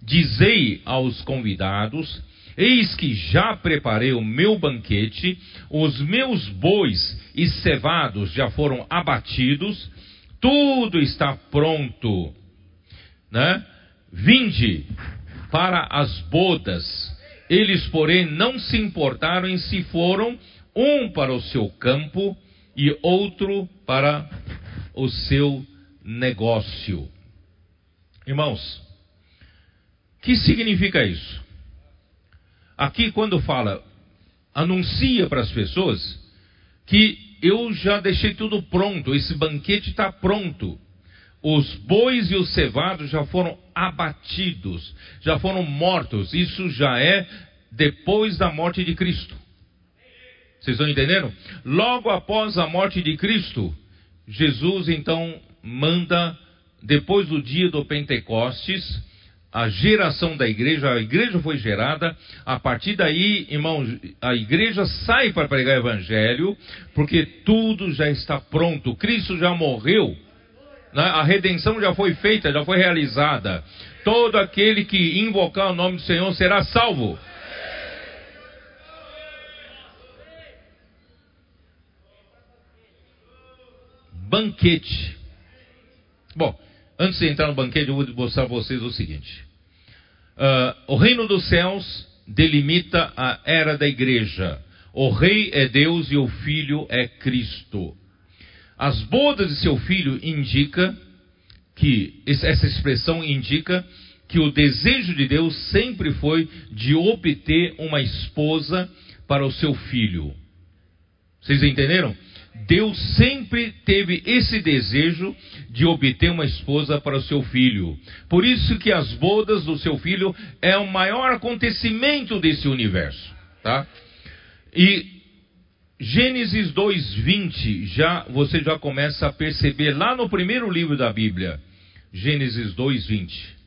Dizei aos convidados: Eis que já preparei o meu banquete, os meus bois e cevados já foram abatidos, tudo está pronto. Né? Vinde para as bodas. Eles, porém, não se importaram em se foram, um para o seu campo e outro para o seu negócio. Irmãos, que significa isso? Aqui, quando fala, anuncia para as pessoas que eu já deixei tudo pronto, esse banquete está pronto. Os bois e os cevados já foram abatidos, já foram mortos. Isso já é depois da morte de Cristo. Vocês estão entendendo? Logo após a morte de Cristo, Jesus então manda, depois do dia do Pentecostes, a geração da igreja, a igreja foi gerada, a partir daí, irmãos, a igreja sai para pregar o evangelho, porque tudo já está pronto, Cristo já morreu, né? a redenção já foi feita, já foi realizada. Todo aquele que invocar o nome do Senhor será salvo. Banquete. Bom, Antes de entrar no banquete, eu vou mostrar a vocês o seguinte: uh, o reino dos céus delimita a era da igreja. O rei é Deus e o filho é Cristo. As bodas de seu filho indica que essa expressão indica que o desejo de Deus sempre foi de obter uma esposa para o seu filho. Vocês entenderam? Deus sempre teve esse desejo de obter uma esposa para o seu filho. Por isso que as bodas do seu filho é o maior acontecimento desse universo, tá? E Gênesis 2:20 já você já começa a perceber lá no primeiro livro da Bíblia. Gênesis 2:20.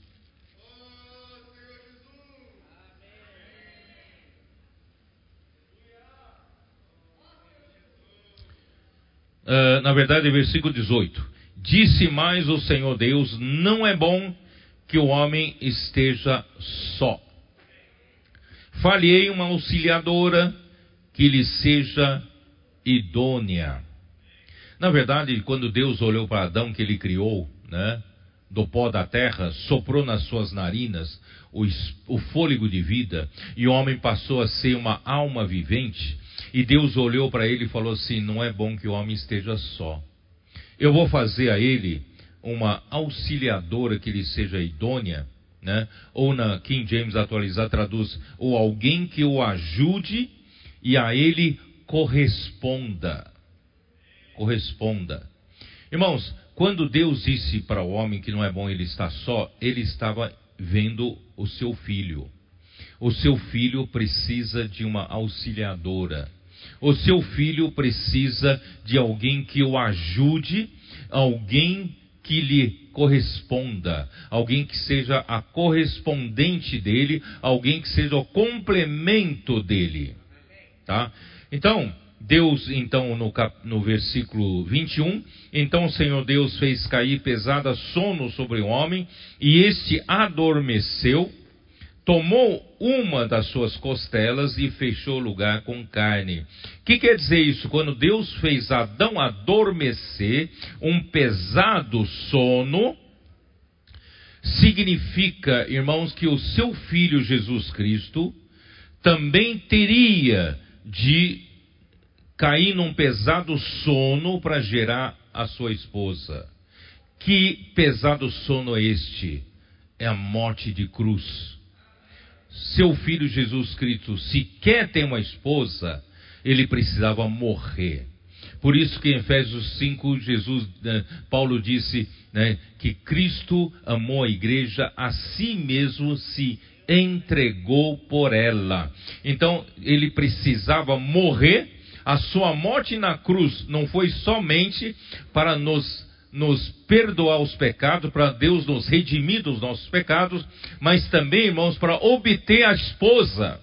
Uh, na verdade, versículo 18: Disse mais o Senhor Deus: Não é bom que o homem esteja só. Falhei uma auxiliadora que lhe seja idônea. Na verdade, quando Deus olhou para Adão que ele criou, né? do pó da terra, soprou nas suas narinas o, o fôlego de vida, e o homem passou a ser uma alma vivente. E Deus olhou para ele e falou assim: Não é bom que o homem esteja só. Eu vou fazer a ele uma auxiliadora que lhe seja idônea, né? ou na King James atualizado traduz, ou alguém que o ajude e a ele corresponda. Corresponda. Irmãos, quando Deus disse para o homem que não é bom ele estar só, ele estava vendo o seu filho. O seu filho precisa de uma auxiliadora. O seu filho precisa de alguém que o ajude, alguém que lhe corresponda, alguém que seja a correspondente dele, alguém que seja o complemento dele. Tá? Então, Deus, então, no, cap, no versículo 21, então o Senhor Deus fez cair pesada sono sobre o homem, e este adormeceu, tomou uma das suas costelas e fechou o lugar com carne. O que quer dizer isso? Quando Deus fez Adão adormecer, um pesado sono, significa, irmãos, que o seu filho Jesus Cristo também teria de cair num pesado sono para gerar a sua esposa. Que pesado sono é este? É a morte de cruz. Seu filho Jesus Cristo, se quer ter uma esposa, ele precisava morrer. Por isso que em Efésios 5, Jesus, né, Paulo disse né, que Cristo amou a igreja, a si mesmo se entregou por ela. Então, ele precisava morrer a sua morte na cruz não foi somente para nos, nos perdoar os pecados, para Deus nos redimir dos nossos pecados, mas também, irmãos, para obter a esposa.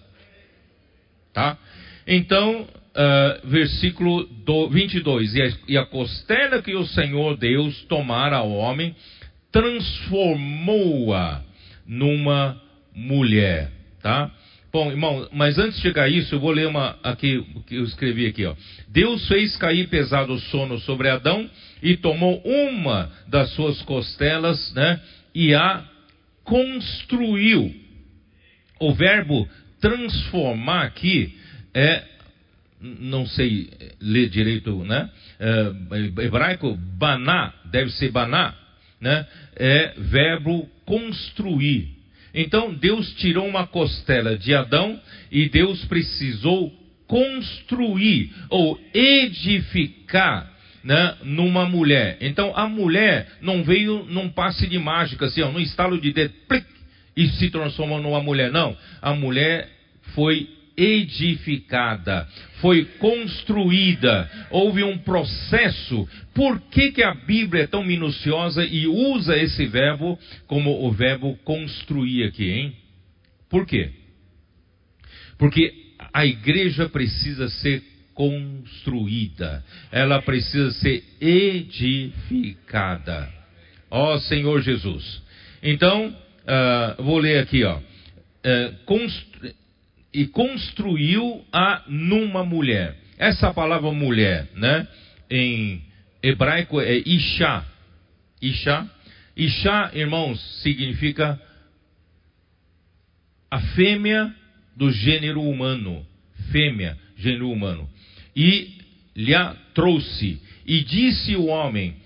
Tá? Então, uh, versículo do, 22: e a, e a costela que o Senhor Deus tomara ao homem, transformou-a numa mulher. Tá? Bom, irmão, mas antes de chegar a isso, eu vou ler uma aqui que eu escrevi aqui, ó. Deus fez cair pesado sono sobre Adão e tomou uma das suas costelas, né, e a construiu. O verbo transformar aqui é não sei ler direito, né? É, hebraico, baná, deve ser baná, né? É verbo construir. Então Deus tirou uma costela de Adão e Deus precisou construir ou edificar né, numa mulher. Então a mulher não veio num passe de mágica, assim, ó, num estalo de dedo, plic, e se transformou numa mulher. Não. A mulher foi edificada, foi construída, houve um processo. Por que, que a Bíblia é tão minuciosa e usa esse verbo como o verbo construir aqui, hein? Por quê? Porque a igreja precisa ser construída, ela precisa ser edificada. Ó Senhor Jesus. Então, uh, vou ler aqui, ó. Uh, e construiu-a numa mulher. Essa palavra mulher, né, em hebraico é Isha. Isha. Isha, irmãos, significa a fêmea do gênero humano. Fêmea, gênero humano. E lhe trouxe. E disse o homem: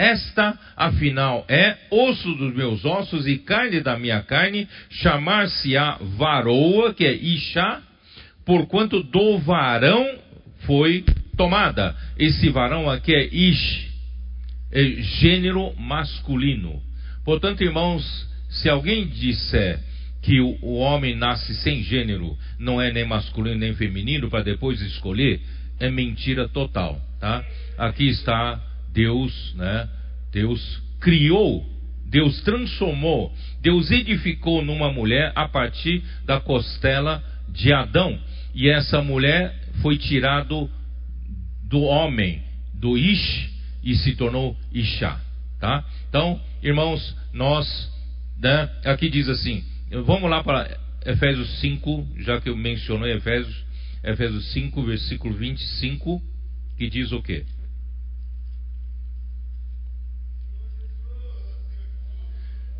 esta, afinal, é osso dos meus ossos e carne da minha carne, chamar-se-á varoa, que é Isha, porquanto do varão foi tomada. Esse varão aqui é Ish, é gênero masculino. Portanto, irmãos, se alguém disser que o homem nasce sem gênero, não é nem masculino nem feminino, para depois escolher, é mentira total, tá? Aqui está Deus, né? Deus criou, Deus transformou, Deus edificou numa mulher a partir da costela de Adão. E essa mulher foi tirado do homem, do Ish, e se tornou Isha. Tá? Então, irmãos, nós, né, aqui diz assim, vamos lá para Efésios 5, já que eu mencionei Efésios, Efésios 5, versículo 25, que diz o quê?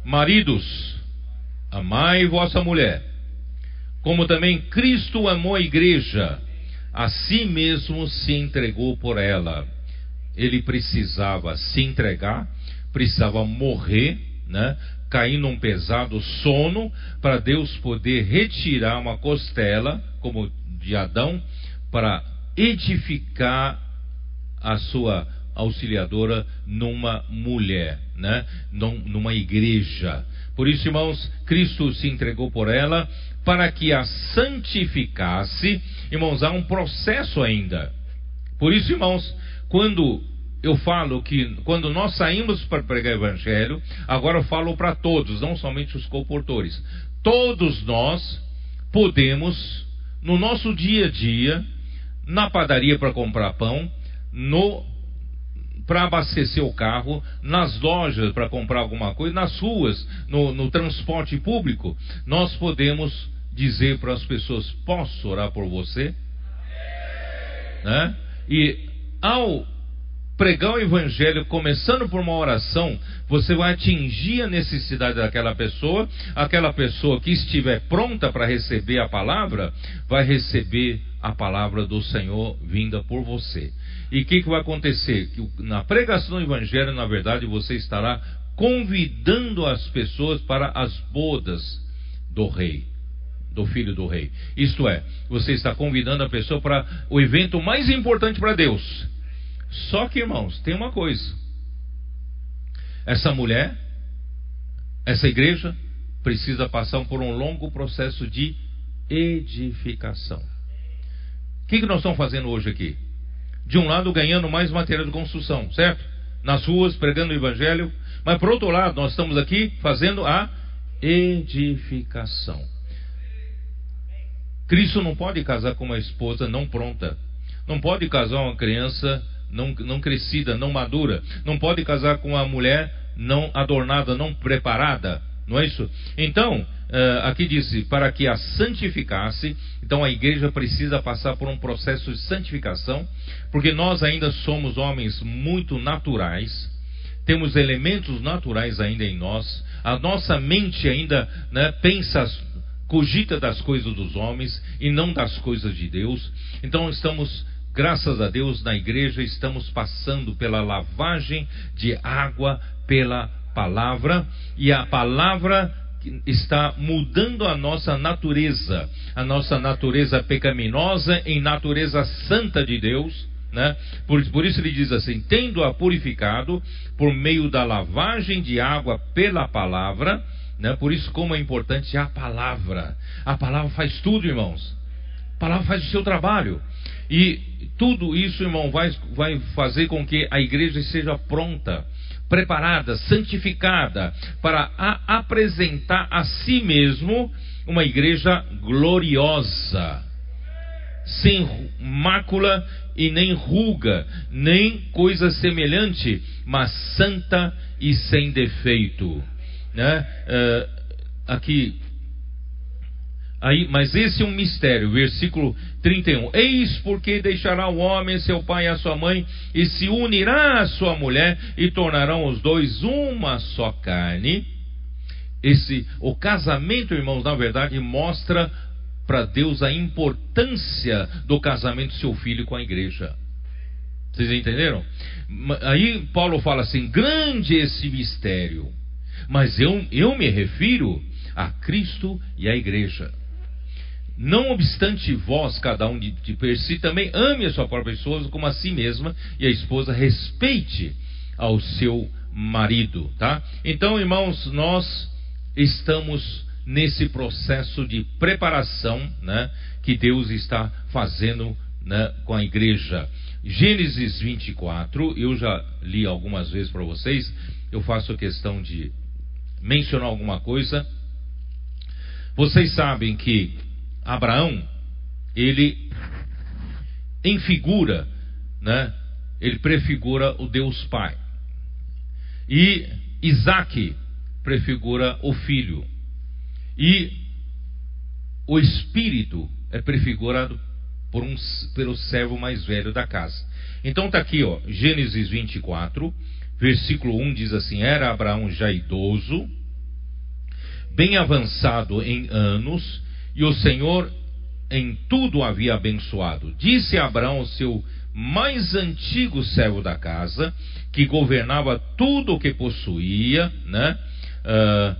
Maridos, amai vossa mulher, como também Cristo amou a igreja, a si mesmo se entregou por ela. Ele precisava se entregar, precisava morrer, né? cair num pesado sono para Deus poder retirar uma costela, como de Adão, para edificar a sua auxiliadora numa mulher, né? numa igreja. Por isso, irmãos, Cristo se entregou por ela para que a santificasse. Irmãos, há um processo ainda. Por isso, irmãos, quando eu falo que quando nós saímos para pregar o evangelho, agora eu falo para todos, não somente os comportores. Todos nós podemos, no nosso dia a dia, na padaria para comprar pão, no para abastecer o carro, nas lojas para comprar alguma coisa, nas ruas, no, no transporte público, nós podemos dizer para as pessoas: posso orar por você? Né? E ao pregar o evangelho começando por uma oração, você vai atingir a necessidade daquela pessoa, aquela pessoa que estiver pronta para receber a palavra, vai receber a palavra do Senhor vinda por você. E o que, que vai acontecer? Que na pregação do Evangelho, na verdade, você estará convidando as pessoas para as bodas do rei, do filho do rei. Isto é, você está convidando a pessoa para o evento mais importante para Deus. Só que, irmãos, tem uma coisa: essa mulher, essa igreja, precisa passar por um longo processo de edificação. O que, que nós estamos fazendo hoje aqui? de um lado ganhando mais material de construção, certo? Nas ruas, pregando o evangelho, mas por outro lado, nós estamos aqui fazendo a edificação. Cristo não pode casar com uma esposa não pronta. Não pode casar uma criança não, não crescida, não madura. Não pode casar com uma mulher não adornada, não preparada. Não é isso? Então, uh, aqui diz, para que a santificasse, então a igreja precisa passar por um processo de santificação, porque nós ainda somos homens muito naturais, temos elementos naturais ainda em nós, a nossa mente ainda né, pensa, cogita das coisas dos homens e não das coisas de Deus, então estamos graças a Deus, na igreja estamos passando pela lavagem de água pela palavra, e a palavra está mudando a nossa natureza, a nossa natureza pecaminosa em natureza santa de Deus. Né? Por, por isso ele diz assim: tendo-a purificado por meio da lavagem de água pela palavra, né? por isso, como é importante a palavra. A palavra faz tudo, irmãos. A palavra faz o seu trabalho. E tudo isso, irmão, vai, vai fazer com que a igreja seja pronta preparada, santificada, para a apresentar a si mesmo uma igreja gloriosa, sem mácula e nem ruga, nem coisa semelhante, mas santa e sem defeito. Né? Uh, aqui Aí, mas esse é um mistério, versículo 31. Eis porque deixará o homem seu pai e a sua mãe, e se unirá à sua mulher, e tornarão os dois uma só carne. Esse, o casamento, irmãos, na verdade, mostra para Deus a importância do casamento do seu filho com a igreja. Vocês entenderam? Aí Paulo fala assim: grande esse mistério. Mas eu, eu me refiro a Cristo e à igreja. Não obstante vós, cada um de, de per si, também ame a sua própria esposa como a si mesma, e a esposa respeite ao seu marido, tá? Então, irmãos, nós estamos nesse processo de preparação, né, que Deus está fazendo né, com a igreja. Gênesis 24, eu já li algumas vezes para vocês, eu faço questão de mencionar alguma coisa. Vocês sabem que Abraão, ele em figura, né? Ele prefigura o Deus Pai. E Isaac prefigura o filho. E o espírito é prefigurado por um, pelo servo mais velho da casa. Então está aqui, ó, Gênesis 24, versículo 1 diz assim: Era Abraão já idoso, bem avançado em anos, e o Senhor em tudo havia abençoado. Disse Abraão, seu mais antigo servo da casa, que governava tudo o que possuía, né? Uh,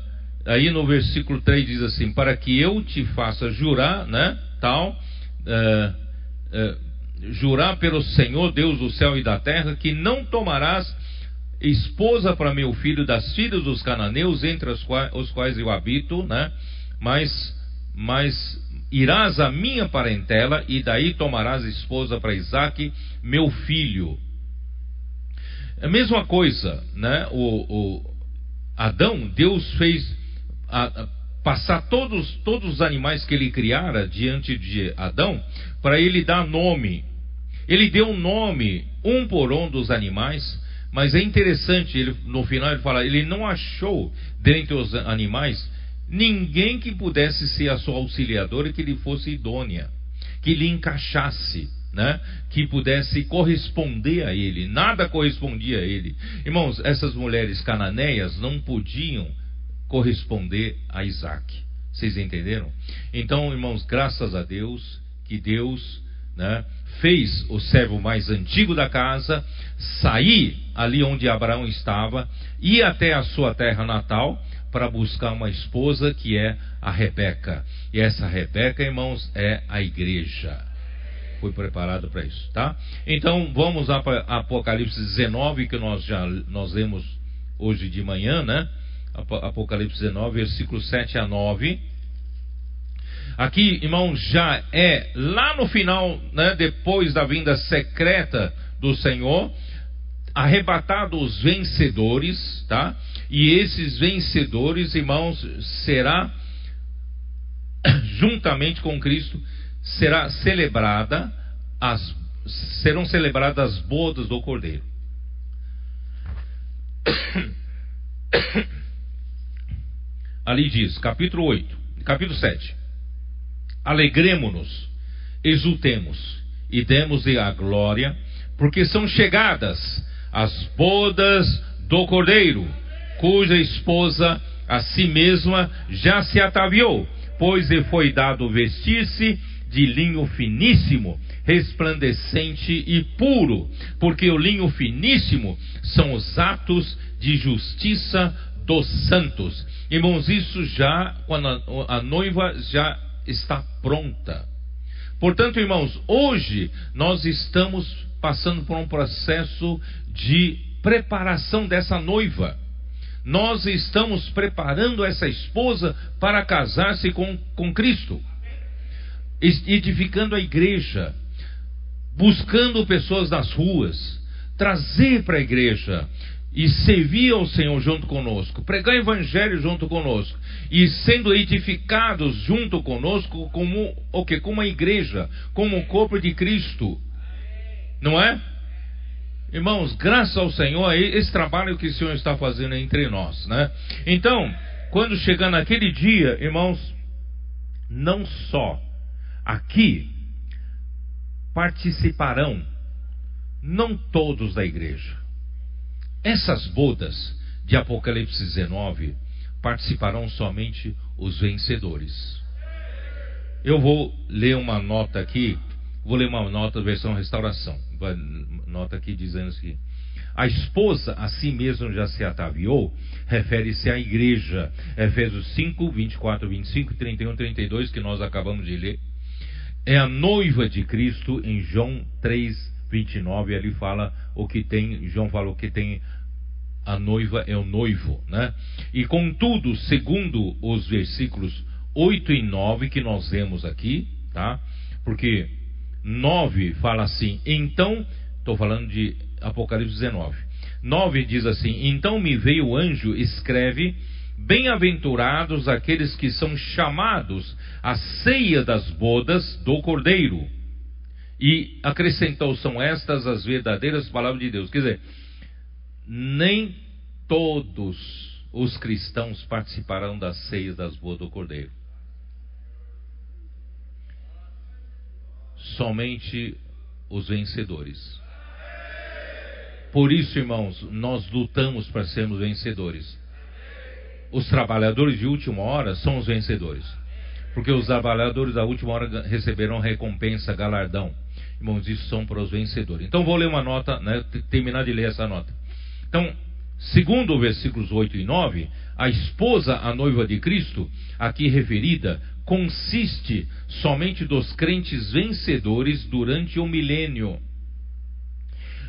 aí no versículo 3 diz assim: Para que eu te faça jurar, né? Tal, uh, uh, jurar pelo Senhor, Deus do céu e da terra, que não tomarás esposa para meu filho das filhas dos cananeus, entre os quais, os quais eu habito, né? Mas, mas irás à minha parentela e daí tomarás esposa para Isaque, meu filho. É a mesma coisa, né? O, o Adão, Deus fez a, a, passar todos, todos os animais que ele criara diante de Adão para ele dar nome. Ele deu nome um por um dos animais, mas é interessante, ele, no final ele fala, ele não achou dentre os animais ninguém que pudesse ser a sua auxiliadora que lhe fosse idônea, que lhe encaixasse, né? que pudesse corresponder a ele. Nada correspondia a ele. Irmãos, essas mulheres cananeias não podiam corresponder a Isaac. Vocês entenderam? Então, irmãos, graças a Deus que Deus né, fez o servo mais antigo da casa sair ali onde Abraão estava, ir até a sua terra natal para buscar uma esposa que é a Rebeca. E essa Rebeca, irmãos, é a igreja. Foi preparado para isso, tá? Então vamos para Apocalipse 19, que nós já nós lemos hoje de manhã, né? Apocalipse 19, versículos 7 a 9. Aqui, irmão, já é lá no final, né, depois da vinda secreta do Senhor, arrebatado os vencedores, tá? E esses vencedores, irmãos, será juntamente com Cristo será celebrada as serão celebradas as bodas do Cordeiro. Ali diz, capítulo 8, capítulo 7. Alegremo-nos, exultemos e demos-lhe a glória, porque são chegadas as bodas do Cordeiro, cuja esposa a si mesma já se ataviou, pois lhe foi dado vestir-se de linho finíssimo, resplandecente e puro, porque o linho finíssimo são os atos de justiça dos santos. Irmãos, isso já, quando a, noiva já está pronta. Portanto, irmãos, hoje nós estamos passando por um processo de preparação dessa noiva. Nós estamos preparando essa esposa para casar-se com, com Cristo, edificando a igreja, buscando pessoas nas ruas, trazer para a igreja e servir ao Senhor junto conosco, pregar o evangelho junto conosco e sendo edificados junto conosco como o que como a igreja, como o corpo de Cristo. Não é? Irmãos, graças ao Senhor, esse trabalho que o Senhor está fazendo entre nós, né? Então, quando chegar naquele dia, irmãos, não só aqui participarão não todos da igreja. Essas bodas de Apocalipse 19 participarão somente os vencedores. Eu vou ler uma nota aqui, vou ler uma nota versão restauração nota aqui dizendo assim: a esposa a si mesma já se ataviou, refere-se à igreja. Efésios 5, 24, 25, 31, 32, que nós acabamos de ler. É a noiva de Cristo em João 3, 29. Ali fala o que tem, João falou que tem a noiva é o noivo, né? E contudo, segundo os versículos 8 e 9 que nós lemos aqui, tá? Porque 9 fala assim: Então, estou falando de Apocalipse 19. 9 diz assim: Então me veio o anjo, escreve: Bem-aventurados aqueles que são chamados à ceia das bodas do Cordeiro. E acrescentou: São estas as verdadeiras palavras de Deus. Quer dizer, nem todos os cristãos participarão da ceia das bodas do Cordeiro. Somente os vencedores. Por isso, irmãos, nós lutamos para sermos vencedores. os trabalhadores de última hora são os vencedores. Porque os trabalhadores da última hora receberão recompensa, galardão. Irmãos, isso são para os vencedores. Então vou ler uma nota, né, terminar de ler essa nota. Então, segundo os versículos 8 e 9, a esposa, a noiva de Cristo, aqui referida, consiste somente dos crentes vencedores durante o milênio.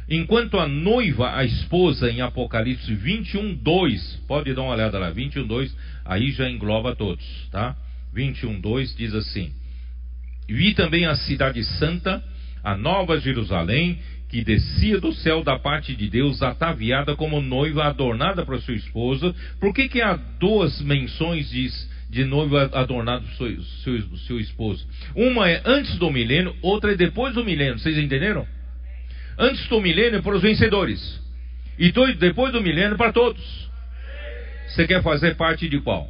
Enquanto a noiva, a esposa, em Apocalipse 21, 2, pode dar uma olhada lá, 21, 2, aí já engloba todos, tá? 21, 2 diz assim: Vi também a cidade santa, a nova Jerusalém, que descia do céu da parte de Deus, ataviada como noiva adornada para sua esposa. Por que, que há duas menções de, de noiva adornada para seu, seu, seu esposo? Uma é antes do milênio, outra é depois do milênio. Vocês entenderam? Antes do milênio é para os vencedores. E depois do milênio para todos. Você quer fazer parte de qual?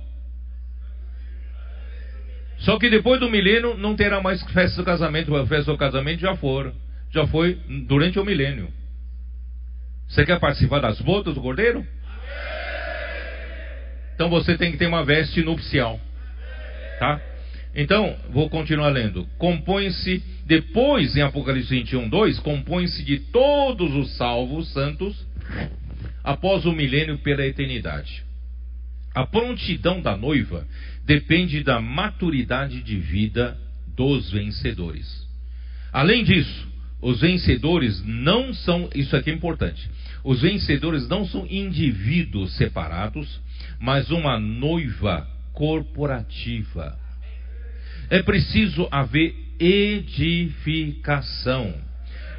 Só que depois do milênio não terá mais festa do casamento. A festa do casamento já foram. Já foi durante o milênio. Você quer participar das bodas do cordeiro? Então você tem que ter uma veste nupcial. Tá? Então, vou continuar lendo. Compõe-se, depois em Apocalipse 21, 2, compõe-se de todos os salvos santos após o milênio pela eternidade. A prontidão da noiva depende da maturidade de vida dos vencedores. Além disso, os vencedores não são, isso aqui é importante, os vencedores não são indivíduos separados, mas uma noiva corporativa. É preciso haver edificação.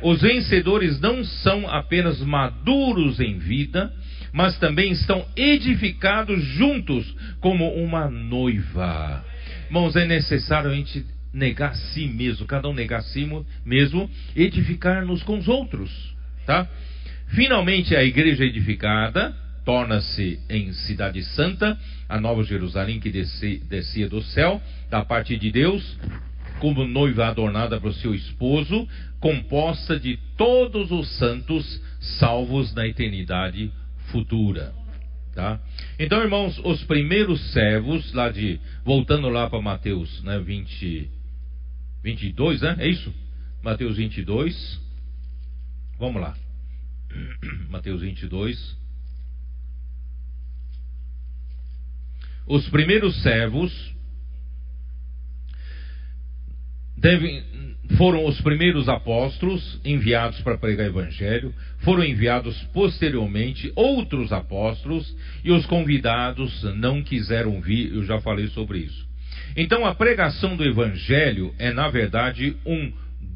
Os vencedores não são apenas maduros em vida, mas também estão edificados juntos como uma noiva. Irmãos, é necessário a gente negar si mesmo, cada um negar si mesmo, edificar-nos com os outros, tá? Finalmente a igreja edificada torna-se em cidade santa, a nova Jerusalém que descia do céu, da parte de Deus, como noiva adornada para o seu esposo, composta de todos os santos salvos na eternidade futura. Tá? Então, irmãos, os primeiros servos, lá de. Voltando lá para Mateus né, 20, 22, né? É isso? Mateus 22. Vamos lá. Mateus 22. Os primeiros servos devem, foram os primeiros apóstolos enviados para pregar o evangelho, foram enviados posteriormente outros apóstolos e os convidados não quiseram vir, eu já falei sobre isso. Então a pregação do evangelho é na verdade um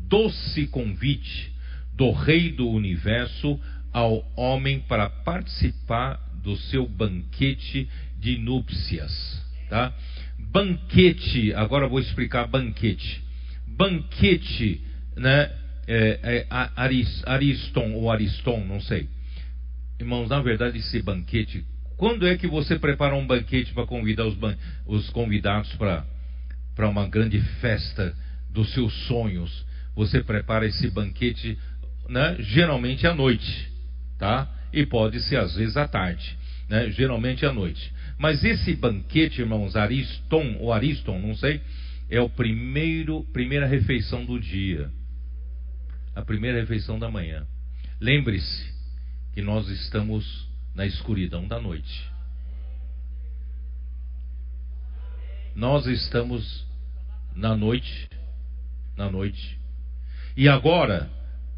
doce convite do rei do universo ao homem para participar do seu banquete de núpcias, tá? Banquete, agora vou explicar banquete banquete, né? É, é, Ariston ou Ariston, não sei. Irmãos, na verdade, esse banquete, quando é que você prepara um banquete para convidar os, os convidados para uma grande festa dos seus sonhos? Você prepara esse banquete, né? Geralmente à noite, tá? E pode ser às vezes à tarde, né? Geralmente à noite. Mas esse banquete, irmãos, Ariston ou Ariston, não sei, é o primeiro primeira refeição do dia, a primeira refeição da manhã. Lembre-se que nós estamos na escuridão da noite. Nós estamos na noite, na noite. E agora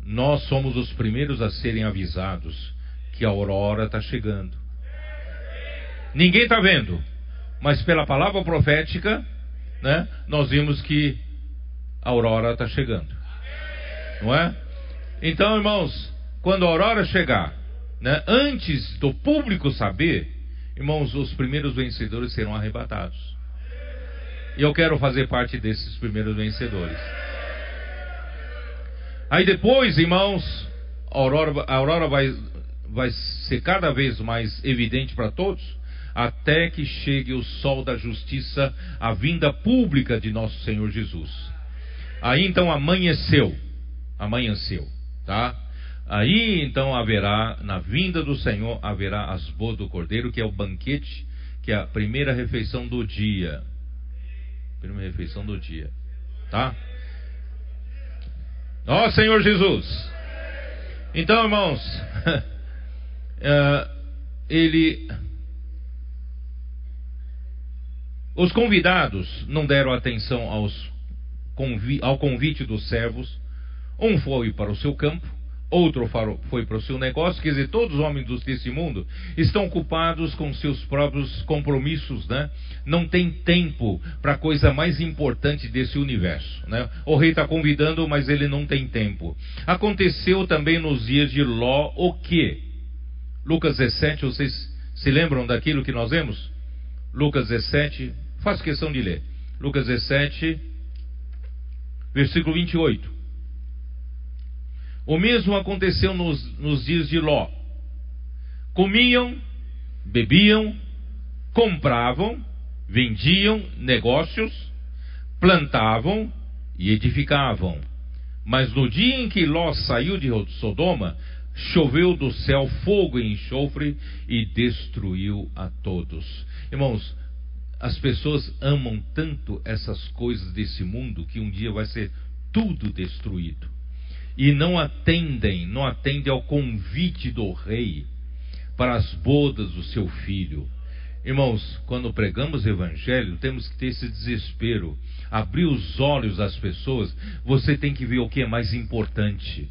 nós somos os primeiros a serem avisados que a aurora está chegando. Ninguém está vendo, mas pela palavra profética né, nós vimos que a aurora está chegando. Não é? Então, irmãos, quando a aurora chegar, né, antes do público saber, irmãos, os primeiros vencedores serão arrebatados. E eu quero fazer parte desses primeiros vencedores. Aí depois, irmãos, a aurora, a aurora vai, vai ser cada vez mais evidente para todos até que chegue o sol da justiça, a vinda pública de nosso Senhor Jesus. Aí então amanheceu, amanheceu, tá? Aí então haverá, na vinda do Senhor, haverá as boas do Cordeiro, que é o banquete que é a primeira refeição do dia. Primeira refeição do dia. Tá? Ó oh, Senhor Jesus. Então, irmãos, uh, ele. Os convidados não deram atenção aos, ao convite dos servos. Um foi para o seu campo, outro foi para o seu negócio, quer dizer, todos os homens desse mundo estão ocupados com seus próprios compromissos, né? Não tem tempo para a coisa mais importante desse universo, né? O rei está convidando, mas ele não tem tempo. Aconteceu também nos dias de Ló o que? Lucas 17, vocês se lembram daquilo que nós vemos? Lucas 17, faço questão de ler. Lucas 17, versículo 28. O mesmo aconteceu nos, nos dias de Ló. Comiam, bebiam, compravam, vendiam negócios, plantavam e edificavam. Mas no dia em que Ló saiu de Sodoma, choveu do céu fogo e enxofre e destruiu a todos. Irmãos, as pessoas amam tanto essas coisas desse mundo que um dia vai ser tudo destruído e não atendem, não atendem ao convite do rei para as bodas do seu filho. Irmãos, quando pregamos o evangelho, temos que ter esse desespero, abrir os olhos das pessoas. Você tem que ver o que é mais importante.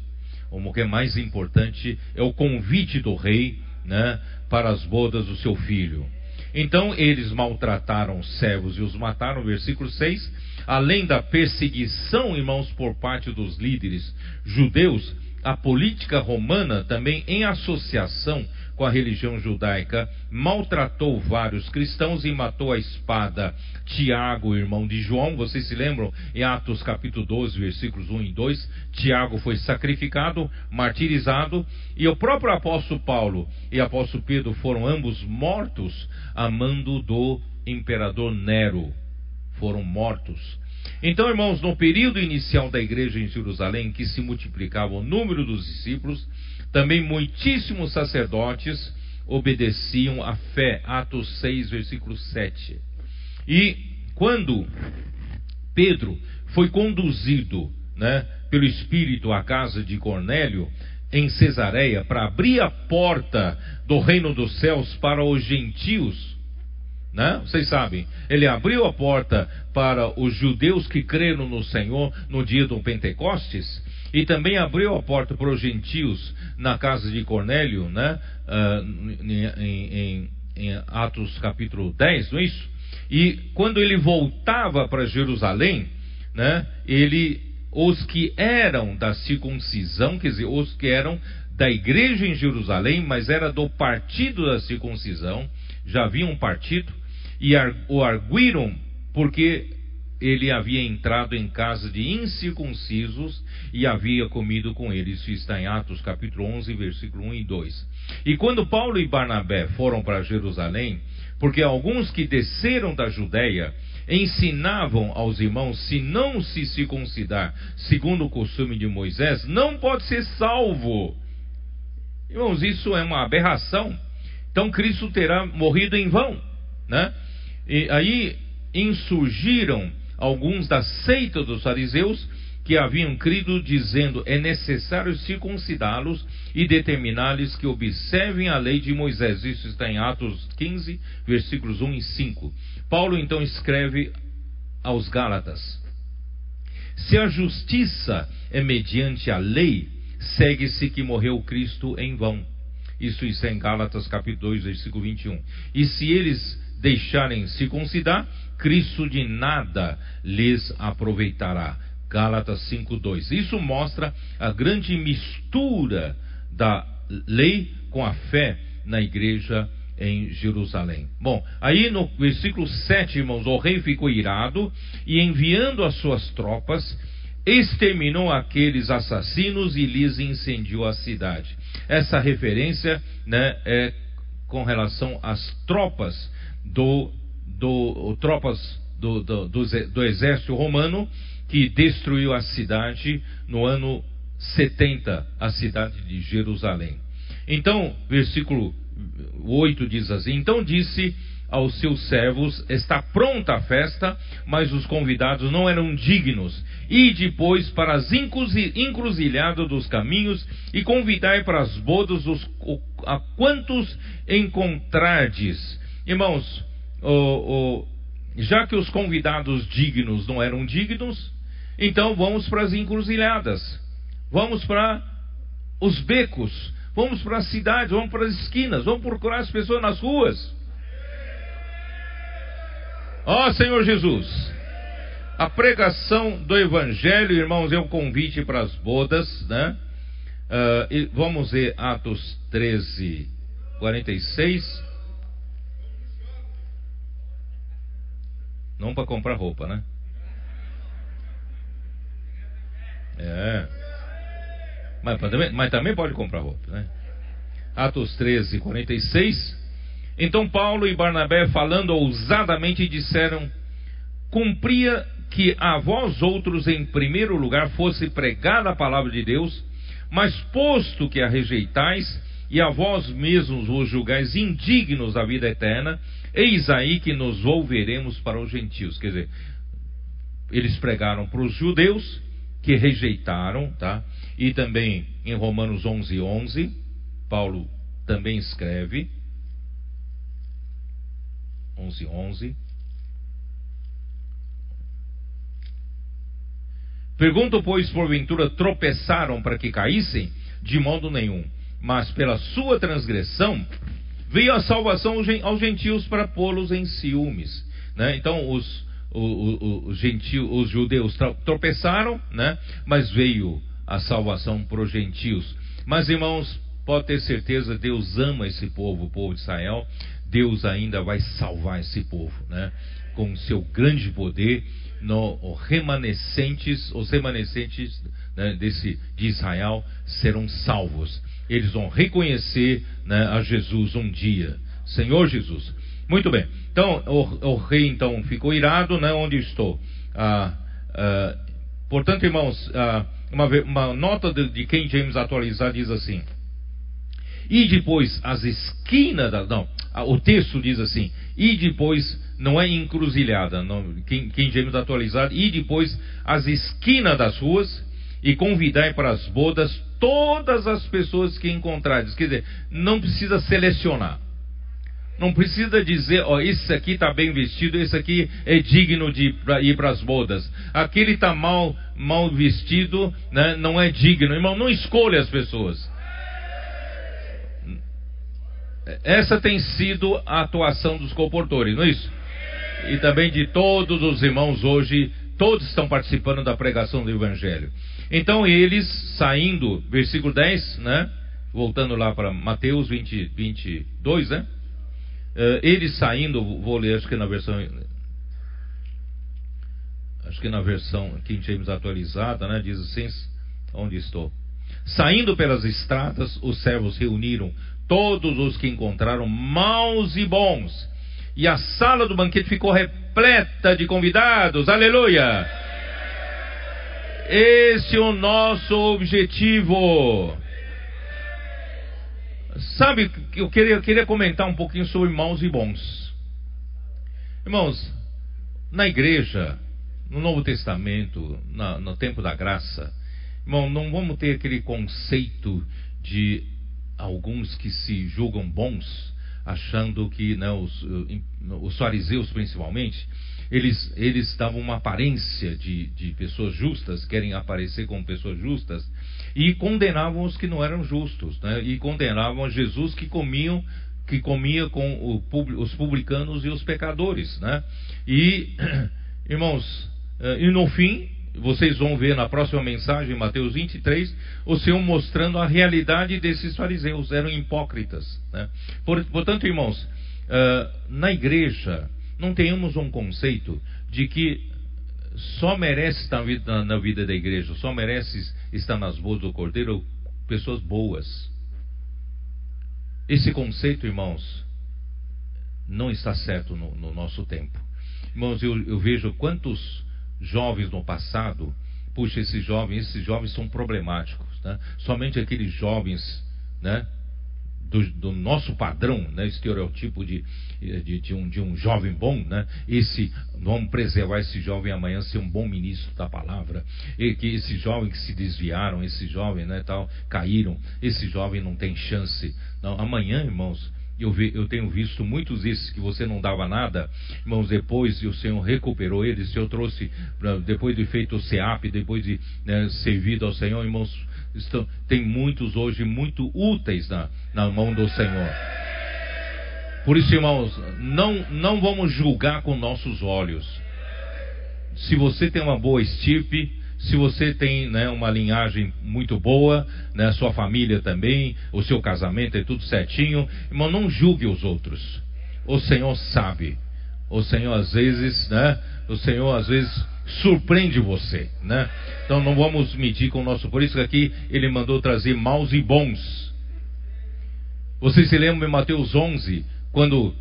O que é mais importante é o convite do rei, né, para as bodas do seu filho. Então eles maltrataram os servos e os mataram, versículo 6 além da perseguição, irmãos, por parte dos líderes judeus, a política romana, também em associação com a religião judaica, maltratou vários cristãos e matou a espada Tiago, irmão de João. Vocês se lembram? Em Atos capítulo 12, versículos 1 e 2, Tiago foi sacrificado, martirizado, e o próprio apóstolo Paulo e apóstolo Pedro foram ambos mortos a mando do imperador Nero foram mortos. Então, irmãos, no período inicial da igreja em Jerusalém, que se multiplicava o número dos discípulos, também muitíssimos sacerdotes obedeciam à fé. Atos 6, versículo 7. E quando Pedro foi conduzido né, pelo Espírito à casa de Cornélio, em Cesareia, para abrir a porta do reino dos céus para os gentios, né? Vocês sabem, ele abriu a porta para os judeus que creram no Senhor no dia do Pentecostes e também abriu a porta para os gentios na casa de Cornélio, né? Uh, em, em, em Atos capítulo 10, não é isso? E quando ele voltava para Jerusalém, né? Ele, os que eram da circuncisão, quer dizer, os que eram da igreja em Jerusalém, mas era do partido da circuncisão, já havia um partido, e o arguíram porque ele havia entrado em casa de incircuncisos e havia comido com eles. Isso está em Atos capítulo 11, versículo 1 e 2. E quando Paulo e Barnabé foram para Jerusalém, porque alguns que desceram da Judéia ensinavam aos irmãos, se não se circuncidar segundo o costume de Moisés, não pode ser salvo. Irmãos, isso é uma aberração. Então Cristo terá morrido em vão, né? E aí insurgiram alguns da seita dos fariseus que haviam crido, dizendo: é necessário circuncidá-los e determinar-lhes que observem a lei de Moisés. Isso está em Atos 15, versículos 1 e 5. Paulo então escreve aos Gálatas: Se a justiça é mediante a lei, segue-se que morreu Cristo em vão. Isso está em Gálatas capítulo 2, versículo 21. E se eles deixarem circuncidar, Cristo de nada lhes aproveitará. Gálatas 5:2. Isso mostra a grande mistura da lei com a fé na igreja em Jerusalém. Bom, aí no versículo 7, irmãos, o rei ficou irado e enviando as suas tropas, exterminou aqueles assassinos e lhes incendiou a cidade. Essa referência né, é com relação às tropas do, do tropas do, do, do, exército romano que destruiu a cidade no ano 70, a cidade de Jerusalém. Então, versículo 8 diz assim: Então disse aos seus servos: Está pronta a festa, mas os convidados não eram dignos. E depois para as encruzilhadas dos caminhos e convidai para as bodas os, a quantos encontrardes. Irmãos, já que os convidados dignos não eram dignos, então vamos para as encruzilhadas, vamos para os becos, vamos para as cidades, vamos para as esquinas, vamos procurar as pessoas nas ruas. Ó oh, Senhor Jesus, a pregação do Evangelho, irmãos, é um convite para as bodas, né? Uh, vamos ver Atos 13, 46. Não para comprar roupa, né? É. Mas, mas, também pode comprar roupa, né? Atos 13, 46. Então Paulo e Barnabé, falando ousadamente, disseram: Cumpria que a vós outros, em primeiro lugar, fosse pregada a palavra de Deus, mas posto que a rejeitais, e a vós mesmos vos julgais indignos da vida eterna, eis aí que nos volveremos para os gentios. Quer dizer, eles pregaram para os judeus, que rejeitaram, tá? E também em Romanos 11, 11, Paulo também escreve, 11, 11. Pergunto, pois, porventura tropeçaram para que caíssem? De modo nenhum. Mas pela sua transgressão veio a salvação aos gentios para pô-los em ciúmes. Né? Então, os, os, gentios, os judeus tropeçaram, né? mas veio a salvação para os gentios. Mas, irmãos, pode ter certeza, Deus ama esse povo, o povo de Israel. Deus ainda vai salvar esse povo, né? Com seu grande poder, no, remanescentes, os remanescentes né, desse, de Israel serão salvos. Eles vão reconhecer né, a Jesus um dia. Senhor Jesus. Muito bem. Então, o, o rei então ficou irado, né? Onde estou? Ah, ah, portanto, irmãos, ah, uma, uma, nota de, de King James atualizada diz assim: e depois as esquinas da, não, o texto diz assim: e depois não é encruzilhada, quem, quem James atualizado, e depois as esquinas das ruas e convidai para as bodas todas as pessoas que encontrares. Quer dizer, não precisa selecionar. Não precisa dizer, ó, esse aqui está bem vestido, esse aqui é digno de ir para as bodas. Aquele está mal, mal vestido, né, não é digno. Irmão, não escolha as pessoas. Essa tem sido a atuação dos comportores, não é isso? E também de todos os irmãos hoje, todos estão participando da pregação do Evangelho. Então eles saindo, versículo 10, né? Voltando lá para Mateus 20, 22, né? Uh, eles saindo, vou ler, acho que na versão. Acho que na versão King James atualizada, né? Diz assim: Onde estou? Saindo pelas estradas, os servos reuniram todos os que encontraram, maus e bons. E a sala do banquete ficou repleta de convidados. Aleluia! Esse é o nosso objetivo. Sabe, eu queria, eu queria comentar um pouquinho sobre maus e bons. Irmãos, na igreja, no Novo Testamento, na, no tempo da graça, irmão, não vamos ter aquele conceito de alguns que se julgam bons, achando que né, os, os fariseus principalmente, eles, eles davam uma aparência de, de pessoas justas, querem aparecer como pessoas justas, e condenavam os que não eram justos, né, e condenavam Jesus que comiam que comia com o, os publicanos e os pecadores, né? E irmãos, eh, e no fim vocês vão ver na próxima mensagem, Mateus 23, o Senhor mostrando a realidade desses fariseus, eram hipócritas. Né? Portanto, irmãos, na igreja, não tenhamos um conceito de que só merece estar na vida da igreja, só merece estar nas boas do Cordeiro pessoas boas. Esse conceito, irmãos, não está certo no, no nosso tempo. Irmãos, eu, eu vejo quantos jovens no passado, puxa, esses jovens, esses jovens são problemáticos. Né? Somente aqueles jovens né, do, do, nosso padrão, né, estereotipo de, de, de, um, de um jovem bom, né, esse, vamos preservar esse jovem amanhã ser um bom ministro da palavra, e que esse jovem que se desviaram, esse jovem, né, tal, caíram, esse jovem não tem chance. Não, amanhã, irmãos, eu, vi, eu, tenho visto muitos desses que você não dava nada, irmãos, depois o Senhor recuperou eles, o Senhor trouxe, depois de feito o SEAP, depois de né, servido ao Senhor, irmãos, estão, tem muitos hoje muito úteis na, na mão do Senhor. Por isso, irmãos, não, não vamos julgar com nossos olhos. Se você tem uma boa estirpe, se você tem né, uma linhagem muito boa, né, sua família também, o seu casamento é tudo certinho, irmão, não julgue os outros. O Senhor sabe. O Senhor às vezes, né? O Senhor às vezes surpreende você, né? Então não vamos medir com o nosso. Por isso aqui ele mandou trazer maus e bons. Vocês se lembram em Mateus 11, quando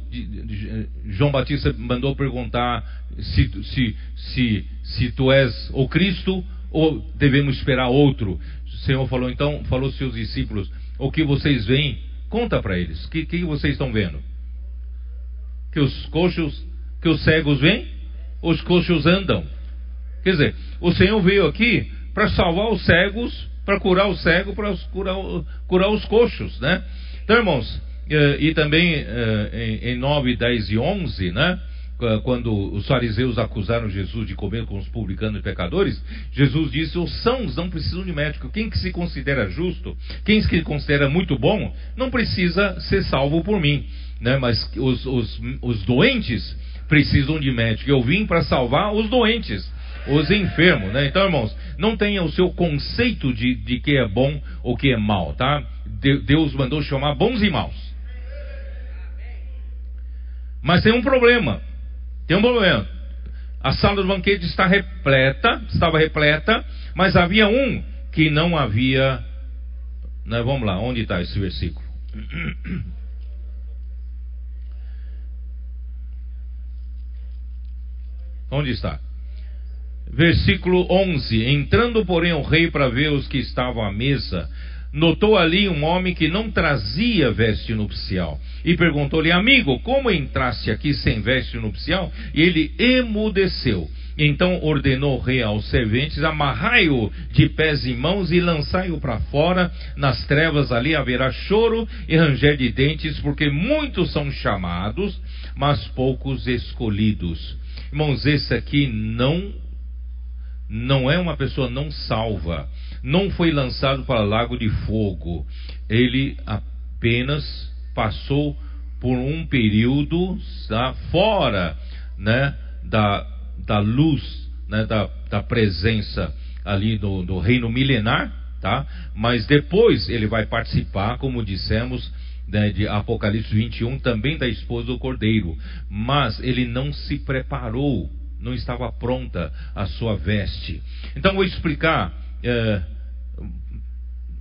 João Batista mandou perguntar se, se, se, se tu és o Cristo ou devemos esperar outro. O Senhor falou então, falou seus discípulos, o que vocês veem, conta para eles. O que, que vocês estão vendo? Que os coxos, que os cegos vêm, os coxos andam. Quer dizer, o Senhor veio aqui para salvar os cegos, para curar os cegos, para curar, curar os coxos, né? Então, irmãos, eh, e também eh, em 9, 10 e 11, né? Quando os fariseus acusaram Jesus de comer com os publicanos e pecadores, Jesus disse: os sãos não precisam de médico. Quem que se considera justo, quem se considera muito bom, não precisa ser salvo por mim. Né? Mas os, os, os doentes precisam de médico. Eu vim para salvar os doentes os enfermos, né? Então, irmãos, não tenha o seu conceito de, de que é bom ou que é mal, tá? Deus mandou chamar bons e maus. Mas tem um problema. Tem um problema. A sala do banquete está repleta, estava repleta, mas havia um que não havia. Né, vamos lá, onde está esse versículo? Onde está? Versículo 11: Entrando, porém, o rei para ver os que estavam à mesa, notou ali um homem que não trazia veste nupcial. E perguntou-lhe, amigo, como entraste aqui sem veste nupcial? E ele emudeceu. Então ordenou o rei aos serventes: amarrai-o de pés e mãos e lançai-o para fora. Nas trevas ali haverá choro e ranger de dentes, porque muitos são chamados, mas poucos escolhidos. Irmãos, esse aqui não não é uma pessoa não salva, não foi lançado para lago de fogo, ele apenas passou por um período tá, fora né, da, da luz, né, da, da presença ali do, do reino milenar, tá? mas depois ele vai participar, como dissemos, né, de Apocalipse 21, também da esposa do cordeiro, mas ele não se preparou não estava pronta a sua veste. Então vou explicar. É,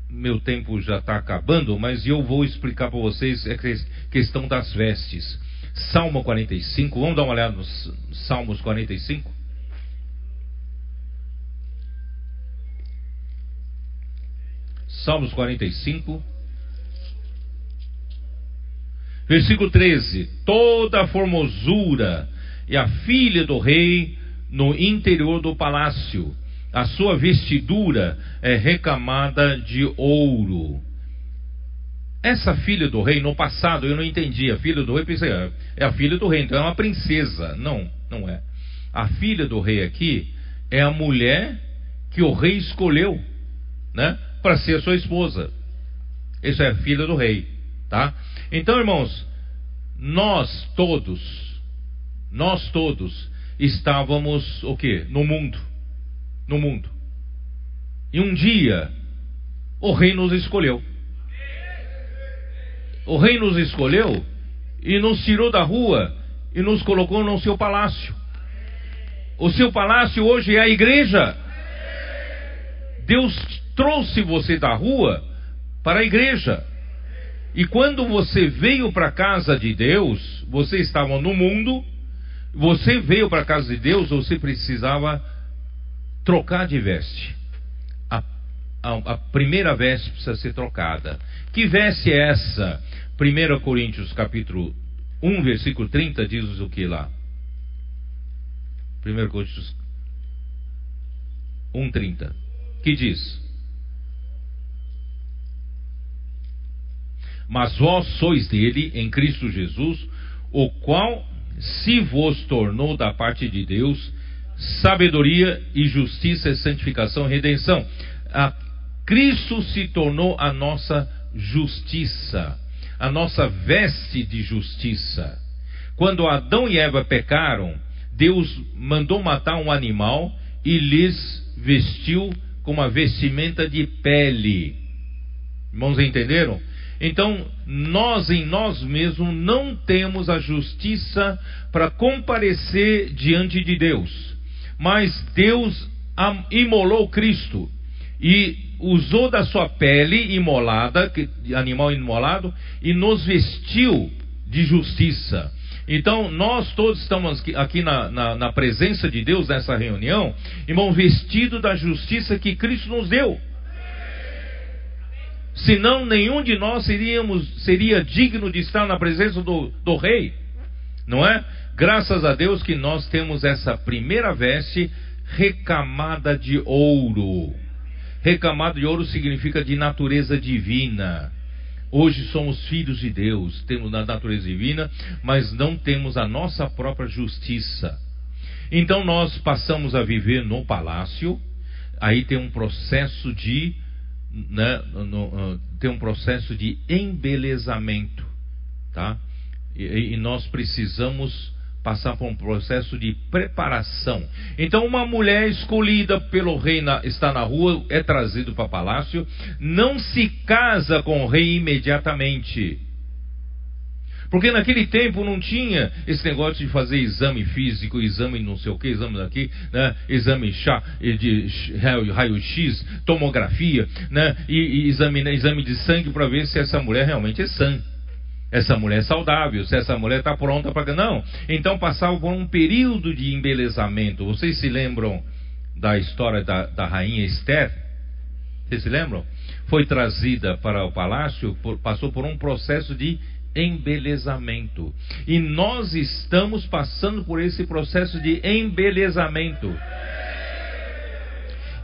meu tempo já está acabando, mas eu vou explicar para vocês a questão das vestes. Salmo 45, vamos dar uma olhada nos Salmos 45? Salmos 45, versículo 13: Toda a formosura e a filha do rei no interior do palácio. A sua vestidura é recamada de ouro. Essa filha do rei, no passado eu não entendia. Filha do rei, pensei, é, é a filha do rei, então é uma princesa. Não, não é. A filha do rei aqui é a mulher que o rei escolheu, né, para ser sua esposa. Essa é filha do rei, tá? Então, irmãos, nós todos nós todos estávamos o que? No mundo. No mundo. E um dia o rei nos escolheu. O rei nos escolheu e nos tirou da rua e nos colocou no seu palácio. O seu palácio hoje é a igreja. Deus trouxe você da rua para a igreja. E quando você veio para a casa de Deus, você estava no mundo, você veio para a casa de Deus, você precisava trocar de veste. A, a, a, primeira veste precisa ser trocada. Que veste é essa? 1 Coríntios capítulo 1, versículo 30 diz o que lá? 1 Coríntios 1, 30. Que diz? Mas vós sois dele em Cristo Jesus, o qual se vos tornou da parte de Deus sabedoria e justiça e santificação e redenção. A Cristo se tornou a nossa justiça, a nossa veste de justiça. Quando Adão e Eva pecaram, Deus mandou matar um animal e lhes vestiu com uma vestimenta de pele. Irmãos, entenderam? Então, nós em nós mesmos não temos a justiça para comparecer diante de Deus. Mas Deus imolou Cristo e usou da sua pele imolada, animal imolado, e nos vestiu de justiça. Então, nós todos estamos aqui na, na, na presença de Deus nessa reunião, irmão, vestido da justiça que Cristo nos deu. Senão, nenhum de nós seríamos, seria digno de estar na presença do, do Rei, não é? Graças a Deus que nós temos essa primeira veste recamada de ouro. Recamado de ouro significa de natureza divina. Hoje somos filhos de Deus, temos a natureza divina, mas não temos a nossa própria justiça. Então nós passamos a viver no palácio, aí tem um processo de né, no, uh, tem um processo de embelezamento, tá? E, e nós precisamos passar por um processo de preparação. Então, uma mulher escolhida pelo rei na, está na rua, é trazido para o palácio, não se casa com o rei imediatamente. Porque naquele tempo não tinha esse negócio de fazer exame físico, exame não sei o que, exame daqui, né? exame chá, de raio-x, tomografia, né? e, e exame, né? exame de sangue para ver se essa mulher realmente é sã essa mulher é saudável, se essa mulher está pronta para. Não. Então passava por um período de embelezamento. Vocês se lembram da história da, da rainha Esther? Vocês se lembram? Foi trazida para o palácio, por, passou por um processo de embelezamento. E nós estamos passando por esse processo de embelezamento.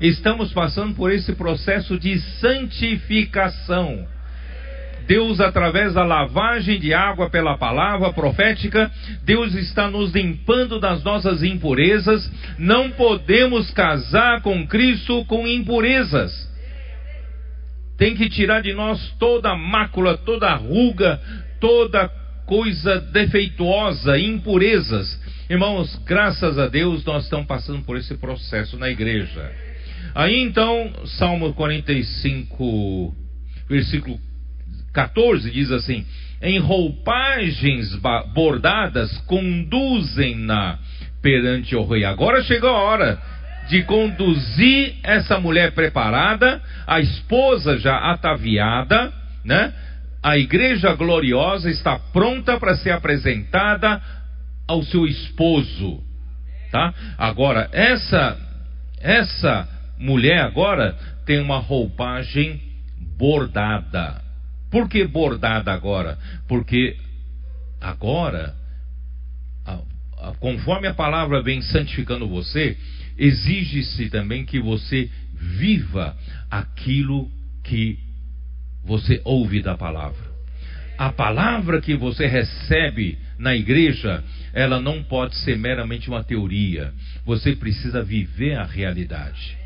Estamos passando por esse processo de santificação. Deus, através da lavagem de água pela palavra profética, Deus está nos limpando das nossas impurezas. Não podemos casar com Cristo com impurezas. Tem que tirar de nós toda mácula, toda ruga, toda coisa defeituosa, impurezas. Irmãos, graças a Deus nós estamos passando por esse processo na igreja. Aí então, Salmo 45, versículo 14 diz assim: em roupagens bordadas conduzem-na perante o rei. Agora chegou a hora de conduzir essa mulher preparada, a esposa já ataviada, né? A igreja gloriosa está pronta para ser apresentada ao seu esposo, tá? Agora essa essa mulher agora tem uma roupagem bordada. Por que bordada agora? Porque agora, a, a, conforme a palavra vem santificando você, exige-se também que você viva aquilo que você ouve da palavra. A palavra que você recebe na igreja, ela não pode ser meramente uma teoria. Você precisa viver a realidade.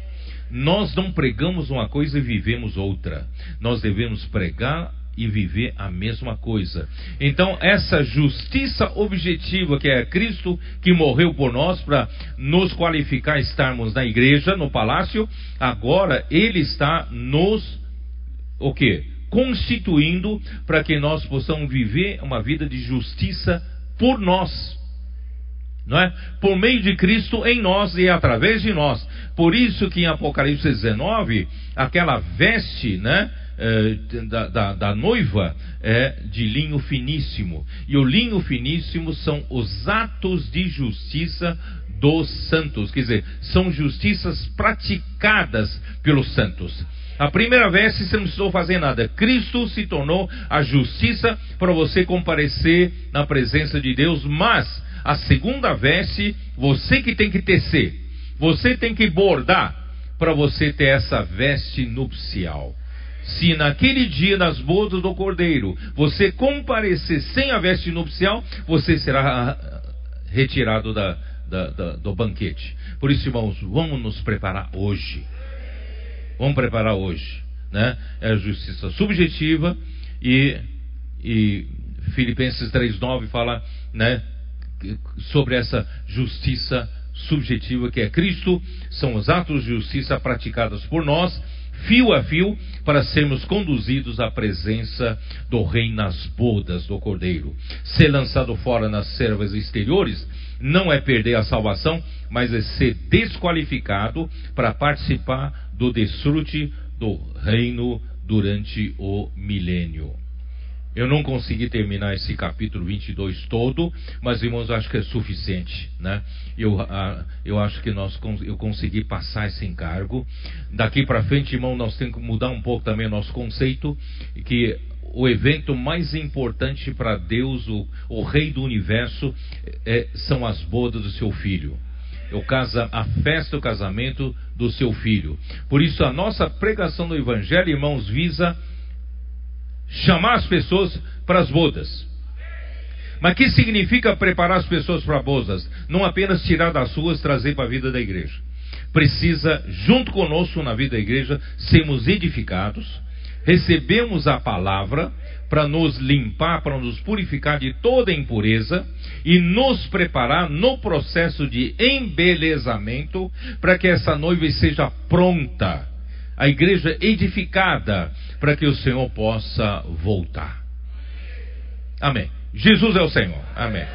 Nós não pregamos uma coisa e vivemos outra. Nós devemos pregar e viver a mesma coisa. Então, essa justiça objetiva que é Cristo que morreu por nós para nos qualificar estarmos na igreja, no palácio, agora ele está nos o quê? Constituindo para que nós possamos viver uma vida de justiça por nós não é? Por meio de Cristo em nós e através de nós. Por isso que em Apocalipse 19, aquela veste, né? Eh, da, da, da, noiva é de linho finíssimo. E o linho finíssimo são os atos de justiça dos santos, quer dizer, são justiças praticadas pelos santos. A primeira veste você não precisou fazer nada. Cristo se tornou a justiça para você comparecer na presença de Deus, mas a segunda veste você que tem que tecer. Você tem que bordar para você ter essa veste nupcial. Se naquele dia nas bodas do cordeiro você comparecer sem a veste nupcial, você será retirado da, da, da, do banquete. Por isso, irmãos, vamos nos preparar hoje. Vamos preparar hoje. Né? É a justiça subjetiva e, e Filipenses 3,9 fala né, sobre essa justiça subjetiva que é Cristo, são os atos de justiça praticados por nós, fio a fio, para sermos conduzidos à presença do Rei nas bodas do Cordeiro. Ser lançado fora nas servas exteriores não é perder a salvação, mas é ser desqualificado para participar do desfrute do reino durante o milênio. Eu não consegui terminar esse capítulo 22 todo, mas irmãos, acho que é suficiente, né? Eu, eu acho que nós, eu consegui passar esse encargo. Daqui para frente, irmão, nós temos que mudar um pouco também o nosso conceito, que o evento mais importante para Deus, o, o Rei do Universo, é, são as bodas do seu filho. Casa, a festa do casamento do seu filho. Por isso, a nossa pregação do Evangelho, irmãos, visa chamar as pessoas para as bodas. Mas que significa preparar as pessoas para bodas? Não apenas tirar das suas, trazer para a vida da igreja. Precisa, junto conosco na vida da igreja, sermos edificados, recebemos a palavra para nos limpar, para nos purificar de toda impureza e nos preparar no processo de embelezamento para que essa noiva seja pronta a igreja edificada para que o Senhor possa voltar. Amém. Jesus é o Senhor. Amém.